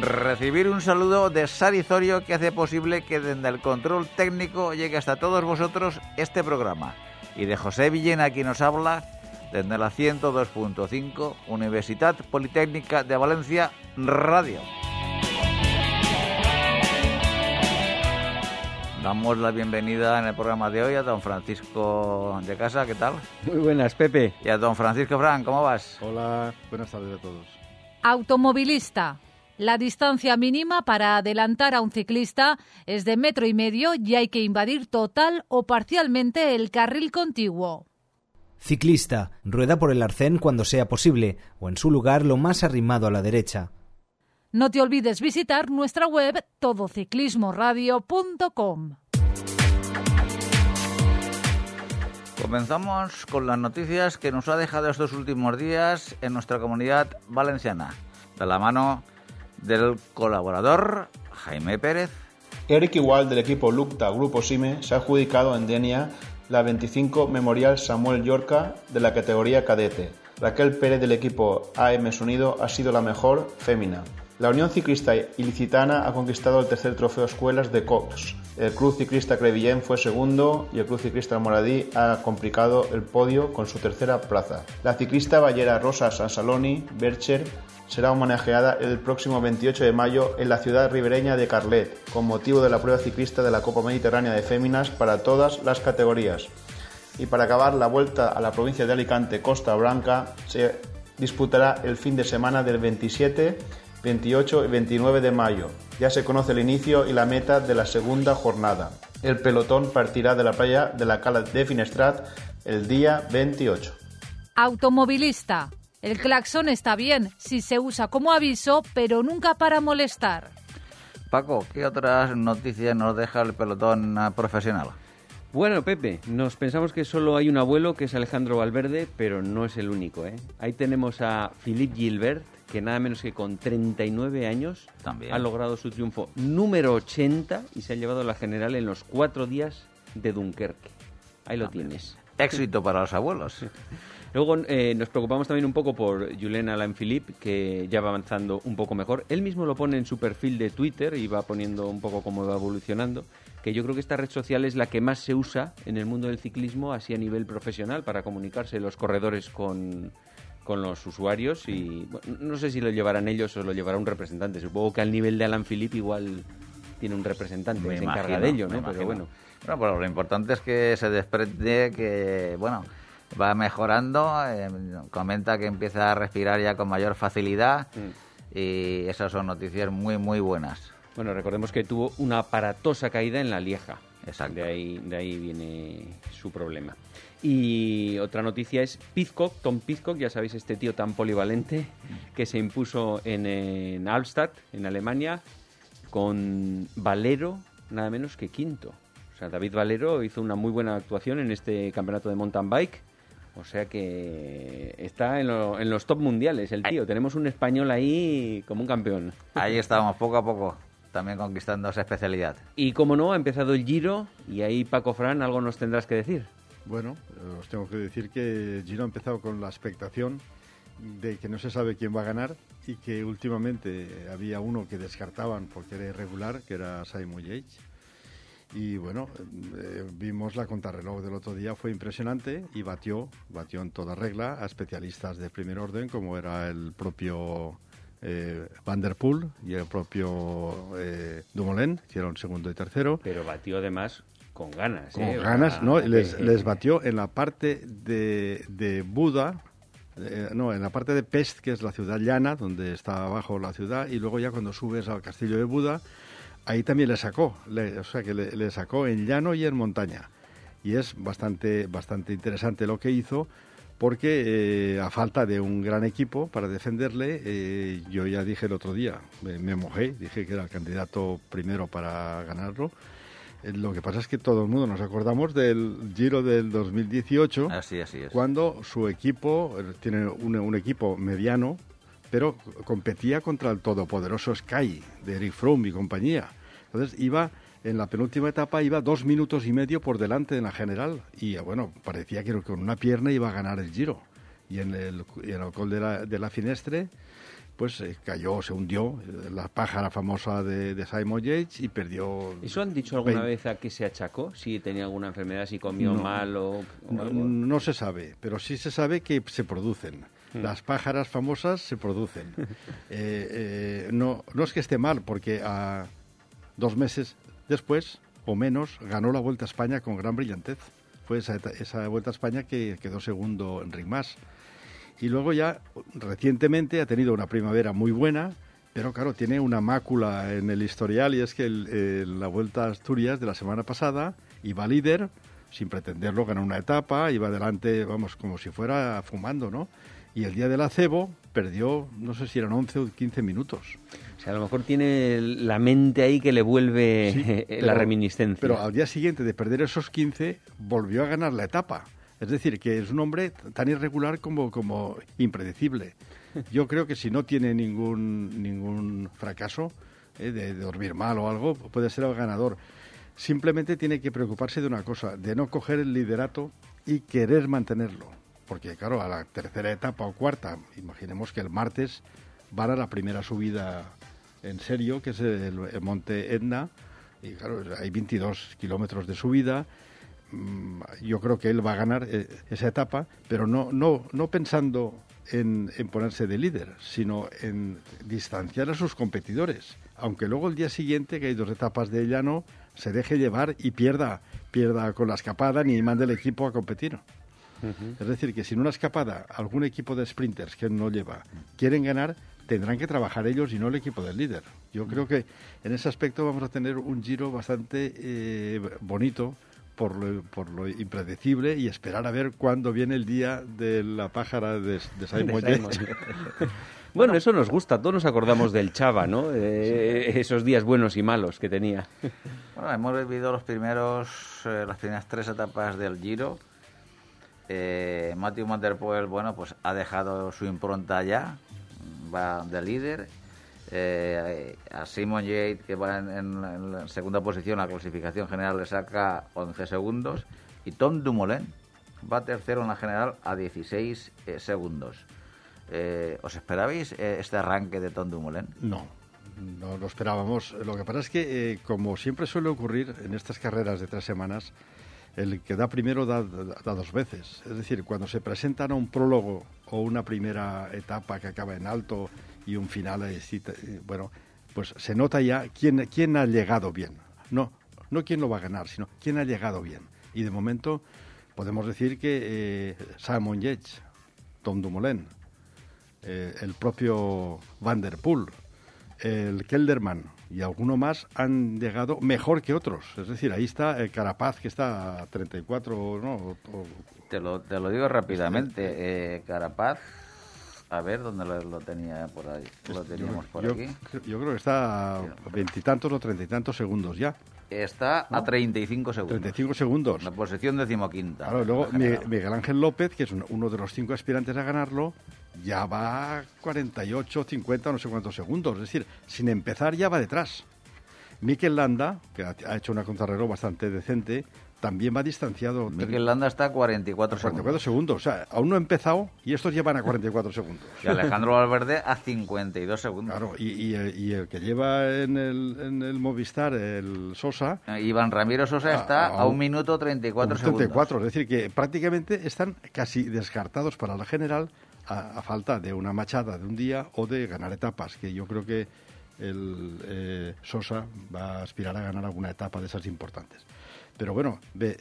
Recibir un saludo de Sarizorio que hace posible que desde el control técnico llegue hasta todos vosotros este programa. Y de José Villena, quien nos habla desde la 102.5 Universidad Politécnica de Valencia Radio. Damos la bienvenida en el programa de hoy a don Francisco de Casa, ¿qué tal? Muy buenas, Pepe. Y a don Francisco Fran, ¿cómo vas? Hola, buenas tardes a todos. Automovilista, la distancia mínima para adelantar a un ciclista es de metro y medio y hay que invadir total o parcialmente el carril contiguo. Ciclista, rueda por el arcén cuando sea posible o en su lugar lo más arrimado a la derecha. No te olvides visitar nuestra web todociclismoradio.com. Comenzamos con las noticias que nos ha dejado estos últimos días en nuestra comunidad valenciana, de la mano del colaborador Jaime Pérez. Eric Igual del equipo Lucta Grupo Sime se ha adjudicado en Denia la 25 Memorial Samuel Yorca de la categoría cadete. Raquel Pérez del equipo AM Sonido ha sido la mejor fémina. La Unión Ciclista Ilicitana ha conquistado el tercer trofeo Escuelas de Cox. El Cruz Ciclista Crevillén fue segundo y el Cruz Ciclista Moradí ha complicado el podio con su tercera plaza. La ciclista Ballera Rosa Sansaloni Bercher será homenajeada el próximo 28 de mayo en la ciudad ribereña de Carlet, con motivo de la prueba ciclista de la Copa Mediterránea de Féminas para todas las categorías. Y para acabar, la vuelta a la provincia de Alicante, Costa Blanca, se disputará el fin de semana del 27, 28 y 29 de mayo. Ya se conoce el inicio y la meta de la segunda jornada. El pelotón partirá de la playa de la Cala de Finestrat el día 28. Automovilista. El claxon está bien si se usa como aviso, pero nunca para molestar. Paco, ¿qué otras noticias nos deja el pelotón profesional? Bueno, Pepe, nos pensamos que solo hay un abuelo, que es Alejandro Valverde, pero no es el único. ¿eh? Ahí tenemos a Philippe Gilbert, que nada menos que con 39 años También. ha logrado su triunfo número 80 y se ha llevado la general en los cuatro días de Dunkerque. Ahí lo También. tienes. Éxito para los abuelos. Luego eh, nos preocupamos también un poco por Julien Alain Philippe, que ya va avanzando un poco mejor. Él mismo lo pone en su perfil de Twitter y va poniendo un poco cómo va evolucionando. Que yo creo que esta red social es la que más se usa en el mundo del ciclismo, así a nivel profesional, para comunicarse los corredores con, con los usuarios. Y bueno, no sé si lo llevarán ellos o lo llevará un representante. Supongo que al nivel de Alain Philippe igual tiene un representante Me que se encarga de ello, ¿no? Pero bueno. Bueno, pues lo importante es que se desprende que, bueno, va mejorando, eh, comenta que empieza a respirar ya con mayor facilidad Mm. y esas son noticias muy, muy buenas. Bueno, recordemos que tuvo una aparatosa caída en la Lieja. Exacto. De ahí, de ahí viene su problema. Y otra noticia es Pizcock, Tom Pizcock, ya sabéis, este tío tan polivalente que se impuso en, en Albstadt, en Alemania, con Valero, nada menos que quinto. O sea, David Valero hizo una muy buena actuación en este campeonato de mountain bike. O sea que está en, lo- en los top mundiales el tío. Tenemos un español ahí como un campeón. Ahí estamos, poco a poco, también conquistando esa especialidad. Y como no, ha empezado el Giro y ahí Paco Fran algo nos tendrás que decir. Bueno, os tengo que decir que Giro ha empezado con la expectación de que no se sabe quién va a ganar y que últimamente había uno que descartaban porque era irregular, que era Simon Yates. Y bueno, eh, vimos la contrarreloj del otro día, fue impresionante y batió, batió en toda regla a especialistas de primer orden como era el propio eh, Van der Poel y el propio eh, Dumoulin, eran segundo y tercero. Pero batió además con ganas. Con ¿eh? Ganas, ¿no? Les, les batió en la parte de, de Buda, eh, no, en la parte de Pest, que es la ciudad llana, donde está abajo la ciudad, y luego ya cuando subes al castillo de Buda, ahí también le sacó, le- o sea que le, le sacó en llano y en montaña. Y es bastante, bastante interesante lo que hizo, porque eh, a falta de un gran equipo para defenderle, eh, yo ya dije el otro día, me, me mojé, dije que era el candidato primero para ganarlo. Eh, Lo que pasa es que todo el mundo nos acordamos del Giro del 2018, Así, así es. cuando su equipo, tiene un, un equipo mediano, pero competía contra el todopoderoso Sky de Eric Froome y compañía. Entonces iba, en la penúltima etapa, iba dos minutos y medio por delante en la general. Y bueno, parecía que con una pierna iba a ganar el Giro. Y en el, en el col de la, de la Finestre, pues eh, cayó, se hundió, eh, la pájara famosa de, de Simon Yates y perdió... ¿Eso han dicho alguna Vein- vez a qué se achacó? Si tenía alguna enfermedad, si comió No. mal o, o No, algo. no se sabe, pero sí se sabe que se producen. Las pájaras famosas se producen. Eh, eh, no, no es que esté mal, porque a dos meses después, o menos, ganó la Vuelta a España con gran brillantez. Fue esa, Vuelta a España que quedó segundo en Ringmas. Y luego ya, recientemente, ha tenido una primavera muy buena, pero claro, tiene una mácula en el historial y es que el- eh, la Vuelta a Asturias de la semana pasada iba líder, sin pretenderlo, ganó una etapa, iba adelante, vamos, como si fuera fumando, ¿no? Y el día del acebo perdió, no sé si eran 11 o 15 minutos. O sea, a lo mejor tiene la mente ahí que le vuelve Sí, pero- la reminiscencia. Pero al día siguiente de perder esos 15, volvió a ganar la etapa. Es decir, que es un hombre tan irregular como, como impredecible. Yo creo que si no tiene ningún, ningún fracaso eh, de, de dormir mal o algo, puede ser el ganador. Simplemente tiene que preocuparse de una cosa, de no coger el liderato y querer mantenerlo. Porque, claro, a la tercera etapa o cuarta, imaginemos que el martes van a la primera subida en serio, que es el, monte Etna, y claro, hay 22 kilómetros de subida. Mm, Yo creo que él va a ganar eh, esa etapa, pero no, no, no pensando en, en ponerse de líder, sino en distanciar a sus competidores. Aunque luego el día siguiente, que hay dos etapas de llano, se deje llevar y pierda, pierda con la escapada ni mande el equipo a competir. Es decir, que si en una escapada algún equipo de sprinters que no lleva quieren ganar, tendrán que trabajar ellos y no el equipo del líder. Yo creo que en ese aspecto vamos a tener un giro bastante eh, bonito por lo, por lo impredecible y esperar a ver cuándo viene el día de la pájara de, de Simon. Bueno, eso nos gusta, todos nos acordamos del Chava, ¿no? Eh, esos días buenos y malos que tenía. Bueno, hemos vivido los primeros, eh, las primeras tres etapas del Giro. Eh, Matthew Van Der Poel, bueno, pues ha dejado su impronta ya, va de líder. Eh, a Simon Yates, que va en, en- la segunda posición, la clasificación general le saca 11 segundos. Y Tom Dumoulin va tercero en la general a 16 eh, segundos. ¿Os esperabais este arranque de Tom Dumoulin? No, no lo esperábamos. Lo que pasa es que, como siempre suele ocurrir en estas carreras de tres semanas, el que da primero da, da- dos veces. Es decir, cuando se presentan a un prólogo o una primera etapa que acaba en alto y un final, bueno, pues se nota ya quién, quién ha llegado bien. No, no quién lo va a ganar, sino quién ha llegado bien. Y de momento podemos decir que eh, Simon Yates, Tom Dumoulin, eh, el propio Van der Poel, el Kelderman y alguno más han llegado mejor que otros. Es decir, ahí está el Carapaz que está a 34, ¿no? O- o- Te lo, te lo digo rápidamente. Eh, Carapaz, a ver dónde lo, lo tenía por ahí. Lo teníamos por yo, aquí. yo creo que está a veintitantos o treinta y tantos segundos ya. Está a 35 segundos. 35 segundos. La posición decimoquinta. Claro, luego en. Miguel Ángel López, que es un- uno de los cinco aspirantes a ganarlo, ya va a 48, 50, no sé cuántos segundos. Es decir, sin empezar ya va detrás. Mikel Landa, que ha, hecho una contrarreloj bastante decente, también va distanciado. Mikel Landa está a 44 44 segundos. segundos. O sea, aún no ha empezado y estos llevan a 44 segundos. Y Alejandro Valverde a 52 segundos. Claro, y, y el- y el que lleva en el, en el Movistar, el Sosa, Eh, Iván Ramiro Sosa A- está a un minuto 34 segundos. 34, es decir, que prácticamente están casi descartados para la general a, falta de una machada de un día o de ganar etapas, que yo creo que el eh, Sosa va a aspirar a ganar alguna etapa de esas importantes. Pero bueno, ve,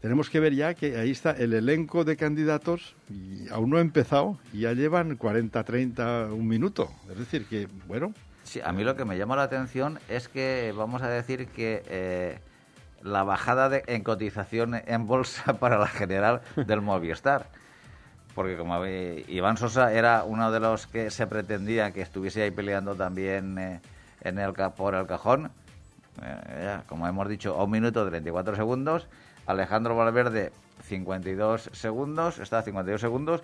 tenemos que ver ya que ahí está el elenco de candidatos aún no ha empezado y ya llevan 40, 30, un minuto. Es decir, que bueno, Sí, a mí lo que me llama la atención es que vamos a decir que eh, la bajada de, en cotización en bolsa para la general del Movistar. Porque como ve- Iván Sosa era uno de los que se pretendía que estuviese ahí peleando también eh, en el por el cajón eh, como hemos dicho, a un minuto 34 segundos. Alejandro Valverde, 52 segundos, está a 52 segundos.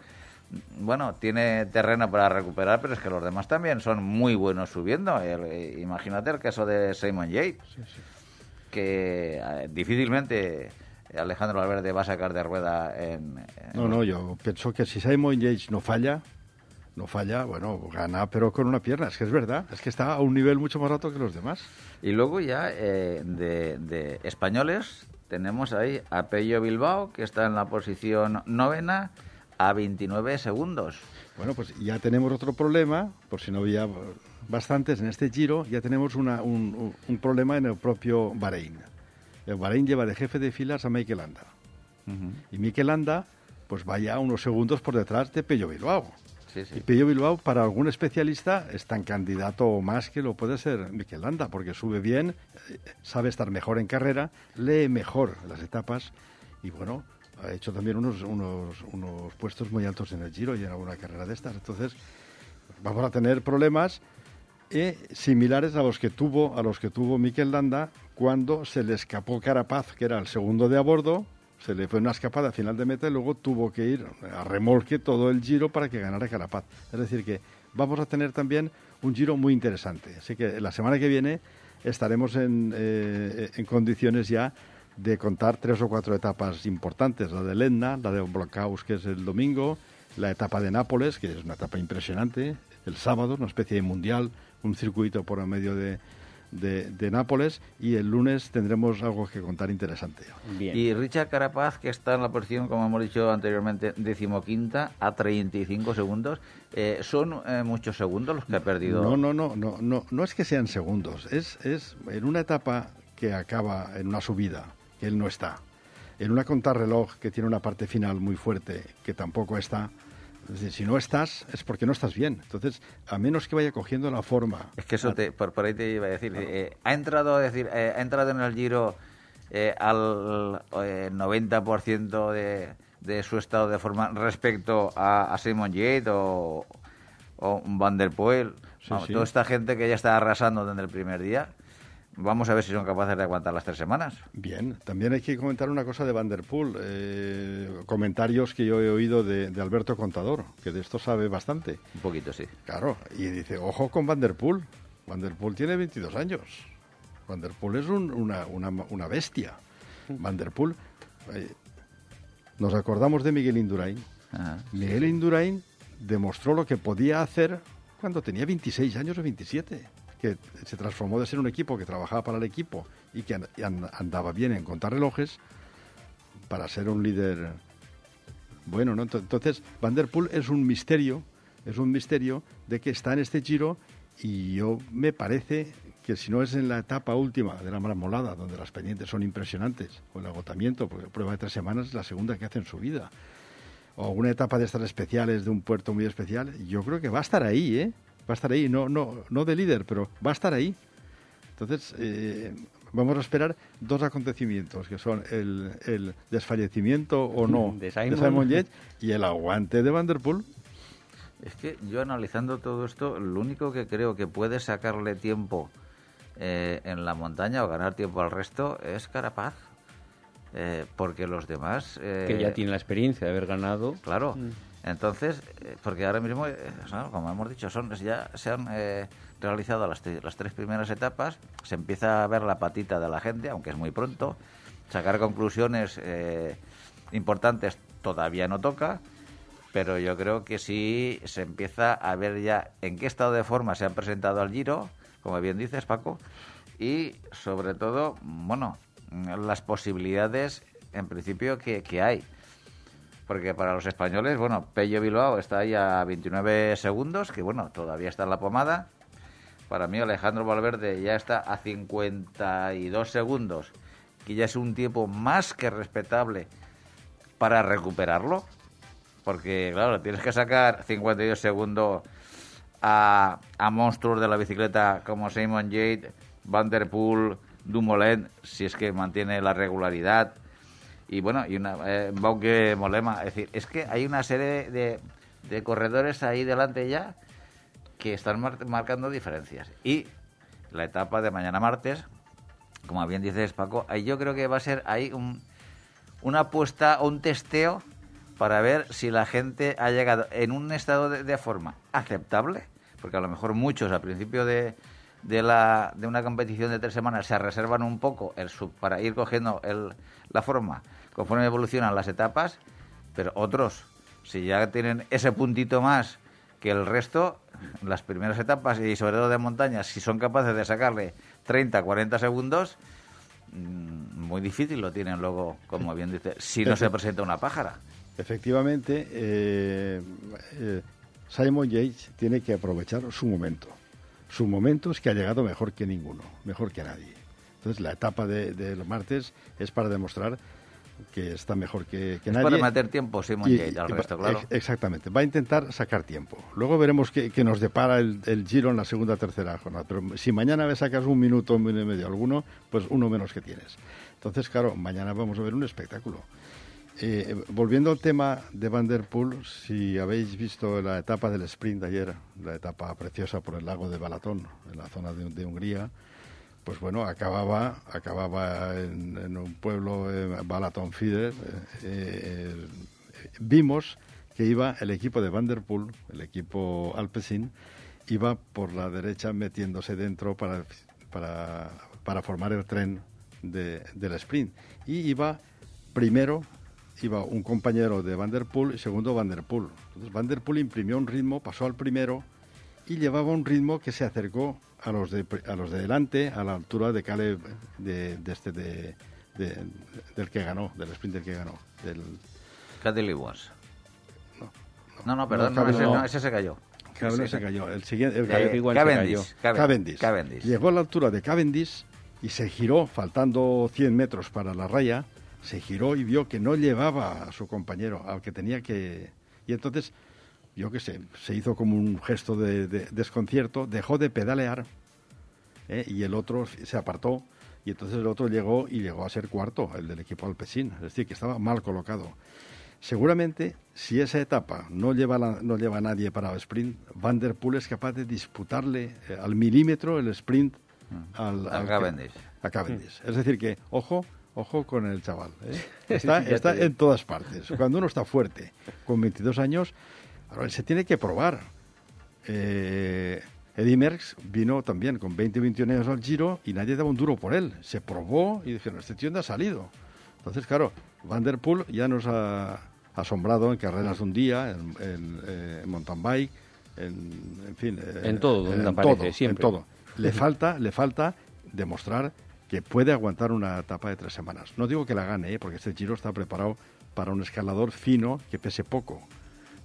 Bueno, tiene terreno para recuperar, pero es que los demás también son muy buenos subiendo. Eh, imagínate el caso de Simon Yates, que eh, difícilmente Alejandro Valverde va a sacar de rueda en, No, no, yo pienso que si Simon Yates no falla, no falla, bueno, gana pero con una pierna, es que es verdad, es que está a un nivel mucho más alto que los demás. Y luego ya eh, de, de, españoles tenemos ahí a Pello Bilbao, que está en la posición novena, a 29 segundos. Bueno, pues ya tenemos otro problema, por si no había bastantes en este giro, ya tenemos una, un, un, problema en el propio Bahrein. El Bahrein lleva de jefe de filas a Mikel Landa. Uh -huh. Y Mikel Landa, pues vaya unos segundos por detrás de Pello Bilbao. Sí, sí. Y Pello Bilbao, para algún especialista, es tan candidato o más que lo puede ser Mikel Landa, porque sube bien, sabe estar mejor en carrera, lee mejor las etapas y, bueno, ha hecho también unos, unos, unos puestos muy altos en el Giro y en alguna carrera de estas. Entonces, vamos a tener problemas eh, similares a los que tuvo a los que tuvo Mikel Landa cuando se le escapó Carapaz, que era el segundo de a bordo, se le fue una escapada a final de meta y luego tuvo que ir a remolque todo el giro para que ganara Carapaz. Es decir, que vamos a tener también un giro muy interesante. Así que la semana que viene estaremos en, eh, en condiciones ya de contar tres o cuatro etapas importantes, la de Lenna, la de Blockhaus, que es el domingo, la etapa de Nápoles, que es una etapa impresionante, el sábado, una especie de mundial, un circuito por medio de, de, de, Nápoles y el lunes tendremos algo que contar interesante. Bien. Y Richard Carapaz, que está en la posición, como hemos dicho anteriormente, decimoquinta a 35 segundos, eh, ¿son eh, muchos segundos los que ha perdido? No, no, no, no, no, no es que sean segundos, es, es en una etapa que acaba en una subida, que él no está, en una contrarreloj que tiene una parte final muy fuerte, que tampoco está, es decir, si no estás, es porque no estás bien. Entonces, a menos que vaya cogiendo la forma. Es que eso te, por, por ahí te iba a decir. Claro. Eh, ha entrado, decir, eh, ha entrado en el Giro eh, al 90% de, de, su estado de forma respecto a, a Simon Yates o, o Van der Poel. Sí, Vamos, sí. Toda esta gente que ya está arrasando desde el primer día. Vamos a ver si son capaces de aguantar las tres semanas. Bien, también hay que comentar una cosa de Van der Poel. Eh, comentarios que yo he oído de, de, Alberto Contador, que de esto sabe bastante. Un poquito, sí. Claro, y dice, ojo con Van der Poel. Van der Poel tiene 22 años. Van der Poel es un, una, una, una, bestia. Van der Poel... Eh, nos acordamos de Miguel Indurain. Ajá, Miguel sí. Indurain demostró lo que podía hacer cuando tenía 26 años o 27 que se transformó de ser un equipo que trabajaba para el equipo y que andaba bien en contar relojes para ser un líder bueno, ¿no? Entonces, Van der Poel es un misterio, es un misterio de que está en este giro y yo me parece que si no es en la etapa última de la marmolada, donde las pendientes son impresionantes, o el agotamiento, porque prueba de tres semanas es la segunda que hace en su vida, o una etapa de estas especiales de un puerto muy especial, yo creo que va a estar ahí, ¿eh? Va a estar ahí, no, no, no de líder, pero va a estar ahí. Entonces, eh, vamos a esperar dos acontecimientos, que son el, el desfallecimiento o no de Simon, de Simon Yates y el aguante de Van der Poel. Es que yo analizando todo esto, lo único que creo que puede sacarle tiempo eh, en la montaña o ganar tiempo al resto es Carapaz. Eh, porque los demás... que ya tienen la experiencia de haber ganado. Claro. Mm. Entonces, eh, porque ahora mismo, eh, como hemos dicho, son ya se han eh, realizado las, tres primeras etapas, se empieza a ver la patita de la gente, aunque es muy pronto, sacar conclusiones eh, importantes todavía no toca, pero yo creo que sí se empieza a ver ya en qué estado de forma se han presentado al Giro, como bien dices, Paco, y sobre todo, bueno, las posibilidades en principio que hay porque para los españoles, bueno, Pello Bilbao está ahí a 29 segundos, que bueno, todavía está en la pomada. Para mí Alejandro Valverde ya está a 52 segundos, que ya es un tiempo más que respetable para recuperarlo, porque claro, tienes que sacar 52 segundos a, monstruos de la bicicleta como Simon Yates, Van der Dumoulin, si es que mantiene la regularidad y bueno, y una eh, Bauke Molema. Es decir, es que hay una serie de, de corredores ahí delante ya que están mar marcando diferencias. Y la etapa de mañana martes, como bien dices Paco, ahí yo creo que va a ser ahí un, una apuesta o un testeo para ver si la gente ha llegado en un estado de, de forma aceptable, porque a lo mejor muchos al principio de, de, la, de una competición de tres semanas se reservan un poco el sub, para ir cogiendo el, la forma conforme evolucionan las etapas, pero otros, si ya tienen ese puntito más que el resto, las primeras etapas y sobre todo de montañas, si son capaces de sacarle 30, 40 segundos, mm, muy difícil lo tienen luego, como bien dice, si no se presenta una pájara. Efectivamente, eh, eh, Simon Yates tiene que aprovechar su momento. Su momento es que ha llegado mejor que ninguno, mejor que nadie. Entonces, la etapa de, de los martes es para demostrar que está mejor que, que Es nadie. para meter tiempo Simon Y- Yates al y- resto, claro. ex- Exactamente, va a intentar sacar tiempo. Luego veremos qué, qué nos depara el, el Giro en la segunda tercera jornada. Pero si mañana me sacas un minuto, un minuto y medio alguno, pues uno menos que tienes. Entonces, claro, mañana vamos a ver un espectáculo. Eh, volviendo al tema de Van der Poel, si habéis visto la etapa del sprint de ayer, la etapa preciosa por el lago de Balatón, en la zona de, de Hungría, pues bueno, acababa, acababa en, en un pueblo, eh, Balaton Fider. eh, eh, vimos que iba el equipo de Van der Poel, el equipo Alpecin, iba por la derecha metiéndose dentro para, para, formar el tren de- del sprint. Y iba primero, iba un compañero de Van der Poel y segundo Van der Poel. Entonces Van der Poel imprimió un ritmo, pasó al primero y llevaba un ritmo que se acercó a los de a los de delante a la altura de Caleb de, de este de, de- del que ganó del sprint del que ganó del Caddy Lewis. No, No, no, perdón, No, ese, no. ese se cayó. Se el siguiente el Eh, se Cavendish, cayó. Cavendish. Cavendish. Llegó a la altura de Cavendish y se giró, faltando 100 metros para la raya, se giró y vio que no llevaba a su compañero, al que tenía que... Y entonces, yo qué sé, se hizo como un gesto de, de desconcierto, dejó de pedalear ¿eh? y el otro se apartó y entonces el otro llegó y llegó a ser cuarto, el del equipo Alpecin, es decir, que estaba mal colocado. Seguramente, si esa etapa no lleva, la- no lleva a nadie para el sprint, Van der Poel es capaz de disputarle eh, al milímetro el sprint al, Mm. A al que- Cavendish. a Cavendish. Es decir, que ojo, ojo con el chaval. ¿eh? Está, está en todas partes. Cuando uno está fuerte, con 22 años, ahora se tiene que probar. Eh, Eddie Merckx vino también con 20 21 años al Giro y nadie daba un duro por él. Se probó y dijeron, este tío no ha salido. Entonces, claro, Van der Poel ya nos ha asombrado en carreras de un día, en, en, eh, en mountain bike, en, en fin. eh, En todo, donde aparece, todo, siempre. En todo. Le falta, le falta demostrar que puede aguantar una etapa de tres semanas. No digo que la gane, ¿eh? porque este Giro está preparado para un escalador fino que pese poco,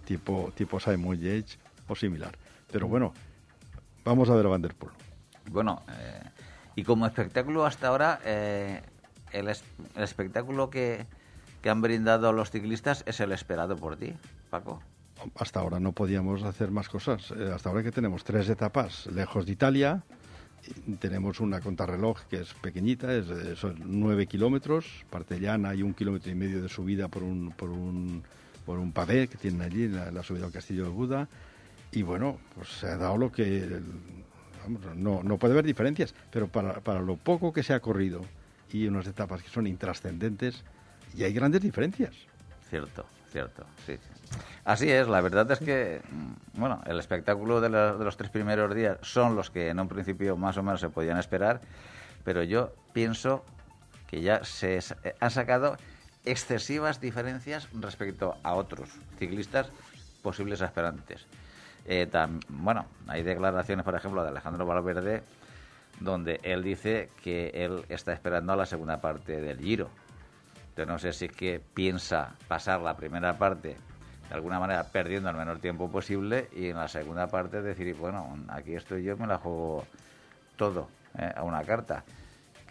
tipo, tipo Simon Yates o similar. Pero bueno, vamos a ver a Van der Poel. Bueno, eh, y como espectáculo hasta ahora, eh, el, es- el espectáculo que, que han brindado los ciclistas es el esperado por ti, Paco. Hasta ahora no podíamos hacer más cosas. Eh, hasta ahora que tenemos tres etapas lejos de Italia. Tenemos una contrarreloj que es pequeñita, es, son nueve kilómetros, parte llana y un kilómetro y medio de subida por un, por un, por un pavé que tienen allí, la, la subida al Castillo de Buda. Y bueno, pues se ha dado lo que... el- vamos, no, no puede haber diferencias, pero para, para lo poco que se ha corrido y unas etapas que son intrascendentes, y hay grandes diferencias. Cierto, cierto, sí. sí. Así es, la verdad es que, mm, bueno, el espectáculo de, la- de los tres primeros días son los que en un principio más o menos se podían esperar, pero yo pienso que ya se han sacado excesivas diferencias respecto a otros ciclistas posibles aspirantes. Eh, bueno, hay declaraciones, por ejemplo, de Alejandro Valverde, donde él dice que él está esperando a la segunda parte del Giro. Entonces no sé si es que piensa pasar la primera parte de alguna manera perdiendo el menor tiempo posible y en la segunda parte decir, bueno, aquí estoy yo, me la juego todo ¿eh? a una carta.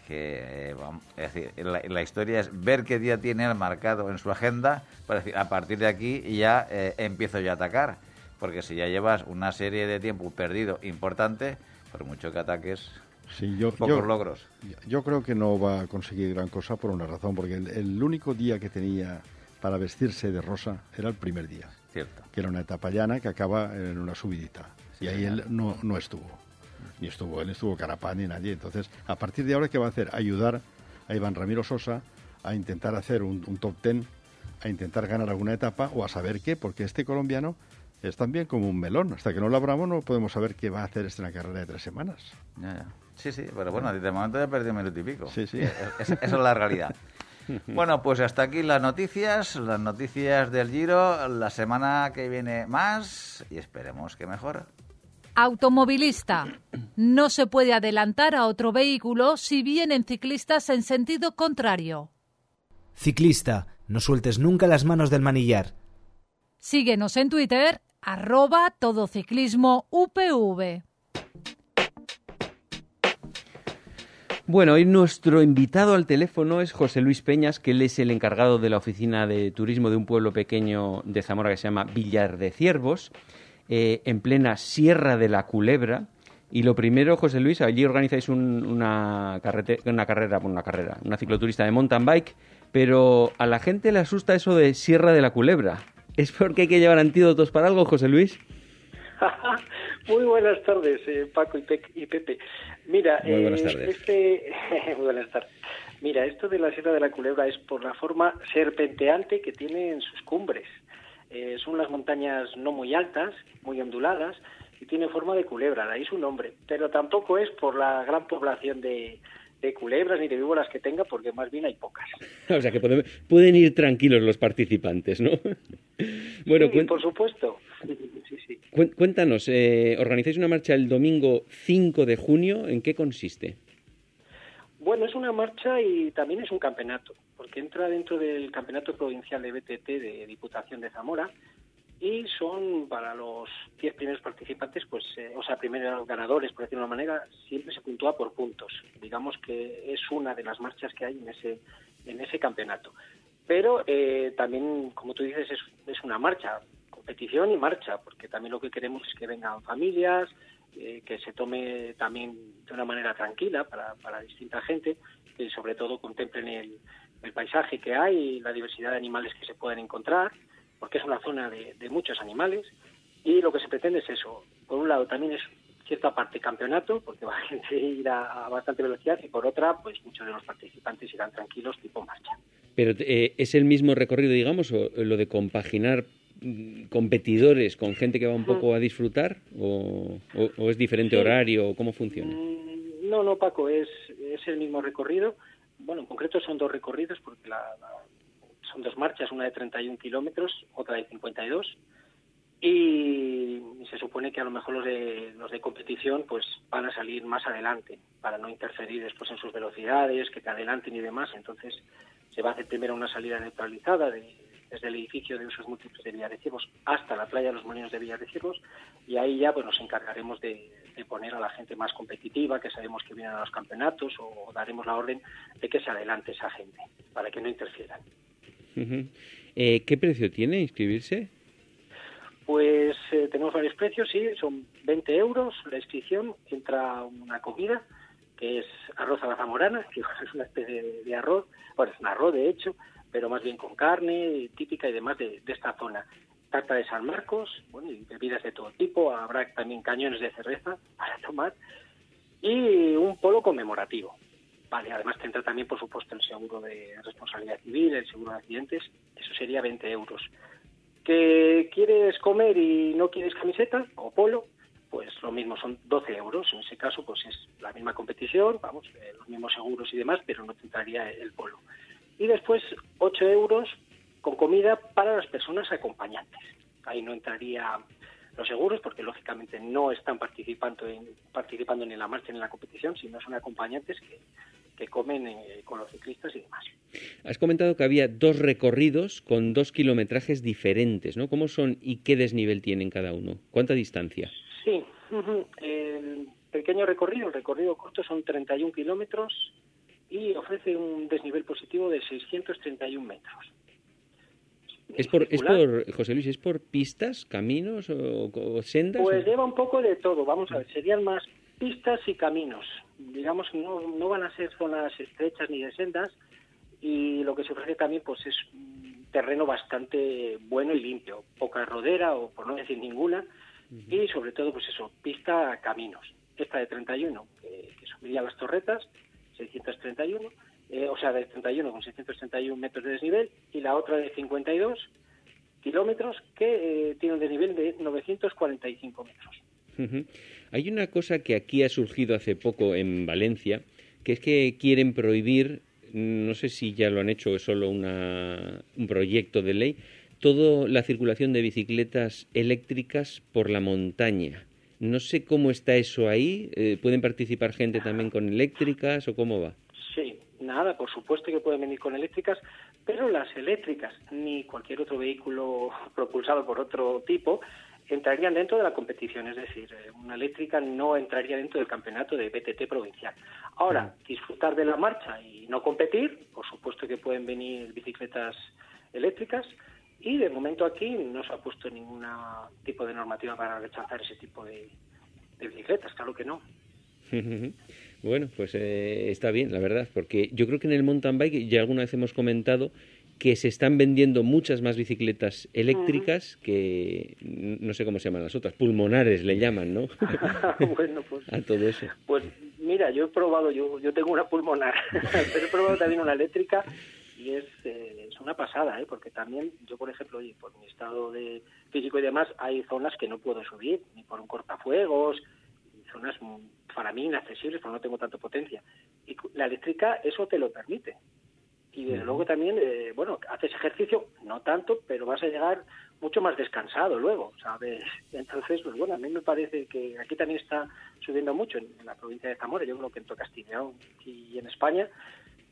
Que, eh, vam- es decir, la, la historia es ver qué día tiene marcado en su agenda para decir, a partir de aquí ya eh, empiezo yo a atacar. Porque si ya llevas una serie de tiempo perdido importante, por mucho que ataques, Sí, yo, pocos yo- logros. Yo creo que no va a conseguir gran cosa por una razón, porque el, el único día que tenía para vestirse de rosa era el primer día, Cierto. que era una etapa llana que acaba en una subidita. Sí, y ahí señor. él no, no estuvo. Ni estuvo él, estuvo Carapani, nadie. Entonces, a partir de ahora, ¿qué va a hacer? Ayudar a Iván Ramiro Sosa a intentar hacer un, top ten, a intentar ganar alguna etapa o a saber qué, porque este colombiano es también como un melón. Hasta que no lo abramos no podemos saber qué va a hacer este en la carrera de tres semanas. Sí, sí, pero bueno, de momento ya perdido un minuto y pico. Sí, sí. esa es la realidad. Bueno, pues hasta aquí las noticias, las noticias del Giro. La semana que viene más y esperemos que mejore. Automovilista. No se puede adelantar a otro vehículo si vienen ciclistas en sentido contrario. Ciclista. No sueltes nunca las manos del manillar. Síguenos en Twitter, arroba todociclismo UPV. Bueno, hoy nuestro invitado al teléfono es José Luis Peñas, que él es el encargado de la oficina de turismo de un pueblo pequeño de Zamora que se llama Villar de Ciervos, eh, en plena Sierra de la Culebra. Y lo primero, José Luis, allí organizáis una, una carrera, una carrera, una cicloturista de mountain bike, pero a la gente le asusta eso de Sierra de la Culebra. ¿Es porque hay que llevar antídotos para algo, José Luis? Muy buenas tardes, eh, Paco y, Pepe. Mira, eh, Este... Muy buenas tardes. Mira, esto de la Sierra de la Culebra es por la forma serpenteante que tiene en sus cumbres. Eh, son las montañas no muy altas, muy onduladas, y tiene forma de culebra, de ahí su nombre. Pero tampoco es por la gran población de, de culebras ni de víboras que tenga, porque más bien hay pocas. o sea que pueden, ir tranquilos los participantes, ¿no? bueno, sí, por supuesto. Cuéntanos, eh, organizáis una marcha el domingo 5 de junio, ¿en qué consiste? Bueno, es una marcha y también es un campeonato, porque entra dentro del campeonato provincial de BTT de Diputación de Zamora y son para los 10 primeros participantes, pues, eh, o sea, primeros ganadores, por decirlo de una manera, siempre se puntúa por puntos. Digamos que es una de las marchas que hay en ese, en ese campeonato. Pero eh, también, como tú dices, es, es una marcha, competición y marcha, porque también lo que queremos es que vengan familias, eh, que se tome también de una manera tranquila para, para distinta gente, y sobre todo contemplen el, el paisaje que hay la diversidad de animales que se pueden encontrar porque es una zona de, muchos animales y lo que se pretende es eso. Por un lado también es cierta parte campeonato, porque va a ir a, bastante velocidad, y por otra, pues muchos de los participantes irán tranquilos tipo marcha. Pero eh, es el mismo recorrido, digamos, o lo de compaginar competidores con gente que va un poco a disfrutar, o, es diferente horario, o cómo funciona. Mm, no, no, Paco, es, es el mismo recorrido. Bueno, en concreto son dos recorridos, porque la son dos marchas, una de 31 kilómetros, otra de 52, y se supone que a lo mejor los de, los de competición pues van a salir más adelante para no interferir después en sus velocidades, que te adelanten y demás. Entonces se va a hacer primero una salida neutralizada desde el edificio de usos múltiples de Villarrecibos hasta la playa de los Molinos de Villarrecibos y ahí ya pues nos encargaremos de, de, poner a la gente más competitiva, que sabemos que vienen a los campeonatos o daremos la orden de que se adelante esa gente para que no interfieran. Eh, ¿Qué precio tiene inscribirse? Pues eh, tenemos varios precios, sí, son 20 euros la inscripción, entra una comida que es arroz a la zamorana, que es una especie de, arroz, bueno, es un arroz de hecho, pero más bien con carne típica y demás de, esta zona. Tarta de San Marcos, bueno, y bebidas de todo tipo, habrá también cañones de cerveza para tomar y un polo conmemorativo. Vale, además tendrá también, por supuesto, el seguro de responsabilidad civil, el seguro de accidentes, eso sería 20 euros. ¿Que quieres comer y no quieres camiseta o polo? Pues lo mismo, son 12 euros. En ese caso, pues es la misma competición, vamos, eh, los mismos seguros y demás, pero no te entraría el polo. Y después 8 euros con comida para las personas acompañantes. Ahí no entraría los seguros, porque lógicamente no están participando en, participando ni en la marcha ni en la competición, sino son acompañantes que, que comen eh, con los ciclistas y demás. Has comentado que había dos recorridos con dos kilometrajes diferentes, ¿no? ¿Cómo son y qué desnivel tienen cada uno? ¿Cuánta distancia? Sí, el pequeño recorrido, el recorrido corto son 31 kilómetros y ofrece un desnivel positivo de 631 metros. ¿Es por, es por, José Luis, es por pistas, caminos o, sendas? Pues lleva un poco de todo, vamos a ver, serían más pistas y caminos. Digamos que no, no van a ser zonas estrechas ni de sendas y lo que se ofrece también pues es un terreno bastante bueno y limpio, poca rodera o por no decir ninguna y sobre todo pues eso, pista, caminos. esta de 31, que, que subiría las torretas, 631, eh, o sea, de 31 con 631 metros de desnivel, y la otra de 52 kilómetros, que eh, tiene un desnivel de 945 metros. Hay una cosa que aquí ha surgido hace poco en Valencia, que es que quieren prohibir, no sé si ya lo han hecho o es solo una, un proyecto de ley, toda la circulación de bicicletas eléctricas por la montaña. No sé cómo está eso ahí. Eh, ¿Pueden participar gente también con eléctricas o cómo va? Sí, nada, por supuesto que pueden venir con eléctricas, pero las eléctricas ni cualquier otro vehículo propulsado por otro tipo entrarían dentro de la competición, es decir, eh, una eléctrica no entraría dentro del campeonato de BTT provincial. Ahora, disfrutar de la marcha y no competir, por supuesto que pueden venir bicicletas eléctricas, y de momento aquí no se ha puesto ningún tipo de normativa para rechazar ese tipo de, bicicletas, claro que no. Bueno, pues eh, está bien, la verdad, porque yo creo que en el mountain bike ya alguna vez hemos comentado que se están vendiendo muchas más bicicletas eléctricas que no sé cómo se llaman las otras, pulmonares le llaman, ¿no? bueno, pues a todo eso. Pues mira, yo he probado, yo, yo tengo una pulmonar, pero he probado también una eléctrica y es, eh, es una pasada, ¿eh? porque también yo, por ejemplo, y por mi estado de físico y demás, hay zonas que no puedo subir, ni por un cortafuegos, zonas para mí inaccesibles, porque no tengo tanta potencia. Y la eléctrica eso te lo permite. Y desde luego también, eh, bueno, haces ejercicio, no tanto, pero vas a llegar mucho más descansado luego, ¿sabes? Entonces, pues bueno, a mí me parece que aquí también está subiendo mucho en, la provincia de Zamora, yo creo que en Tocastineón y en España,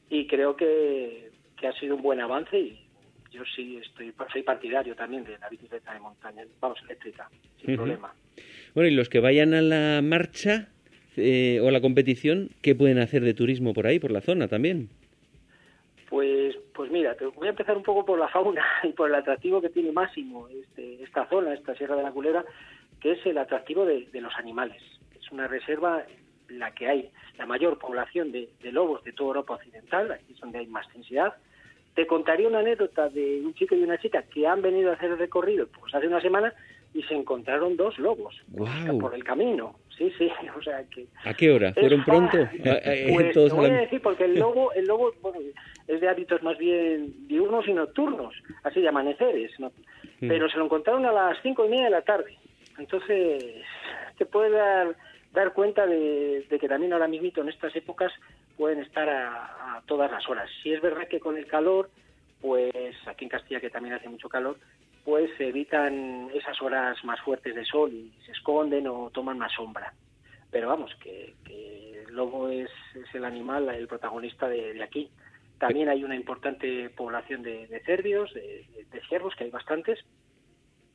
y creo que, que ha sido un buen avance y yo sí estoy soy partidario también de la bicicleta de montaña, vamos, eléctrica, sin problema. Bueno, y los que vayan a la marcha eh, o a la competición, ¿qué pueden hacer de turismo por ahí, por la zona también? Pues, pues mira, te voy a empezar un poco por la fauna y por el atractivo que tiene máximo este, esta zona, esta Sierra de la Culera, que es el atractivo de, de los animales. Es una reserva la que hay la mayor población de, lobos de toda Europa Occidental, aquí es donde hay más densidad. Te contaría una anécdota de un chico y una chica que han venido a hacer el recorrido pues hace una semana y se encontraron dos lobos por el camino. Sí, sí, o sea que... ¿A qué hora? ¿Fueron pronto? Ah, eh, pues te voy a decir, porque el lobo, el lobo bueno, es de hábitos más bien diurnos y nocturnos, así de amaneceres, ¿no? Mm. pero se lo encontraron a las cinco y media de la tarde. Entonces, te puede dar dar cuenta de, que también ahora mismo en estas épocas pueden estar a, todas las horas. Si es verdad que con el calor, pues aquí en Castilla que también hace mucho calor, pues se evitan esas horas más fuertes de sol y se esconden o toman más sombra. Pero vamos, que, el lobo es, el animal, el protagonista de, aquí. También hay una importante población de, de de, de, ciervos, que hay bastantes,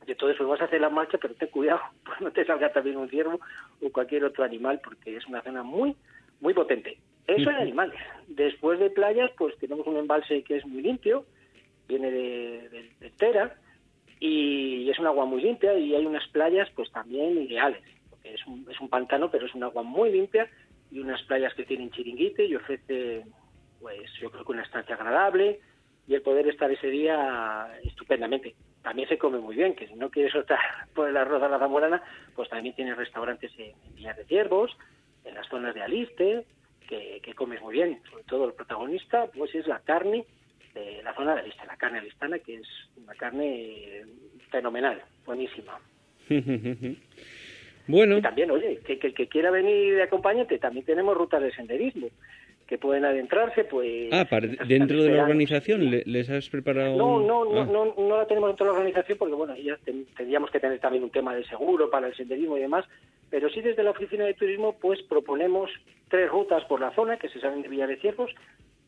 de todo eso vas a hacer la marcha, pero ten cuidado, pues no te salga también un ciervo o cualquier otro animal, porque es una zona muy, muy potente. Eso es animales. Después de playas, pues tenemos un embalse que es muy limpio, viene de, de, Tera, y es un agua muy limpia, y hay unas playas pues también ideales, porque es un, es un pantano, pero es un agua muy limpia, y unas playas que tienen chiringuite y ofrece, pues yo creo que una estancia agradable, y el poder estar ese día estupendamente también se come muy bien, que si no quieres soltar por el arroz a la zamorana, pues también tienes restaurantes en, Villas de Ciervos, en las zonas de Aliste, que, que, comes muy bien. Sobre todo el protagonista, pues es la carne de la zona de Aliste, la carne alistana, que es una carne fenomenal, buenísima. bueno. Y también, oye, que, que el que quiera venir de acompañante, también tenemos rutas de senderismo que pueden adentrarse, pues... Ah, ¿dentro de la organización les has preparado...? No, no, no, ah. no, no, la tenemos dentro de la organización porque, bueno, ya tendríamos que tener también un tema de seguro para el senderismo y demás, pero sí desde la Oficina de Turismo, pues proponemos tres rutas por la zona que se salen de Villa de Ciervos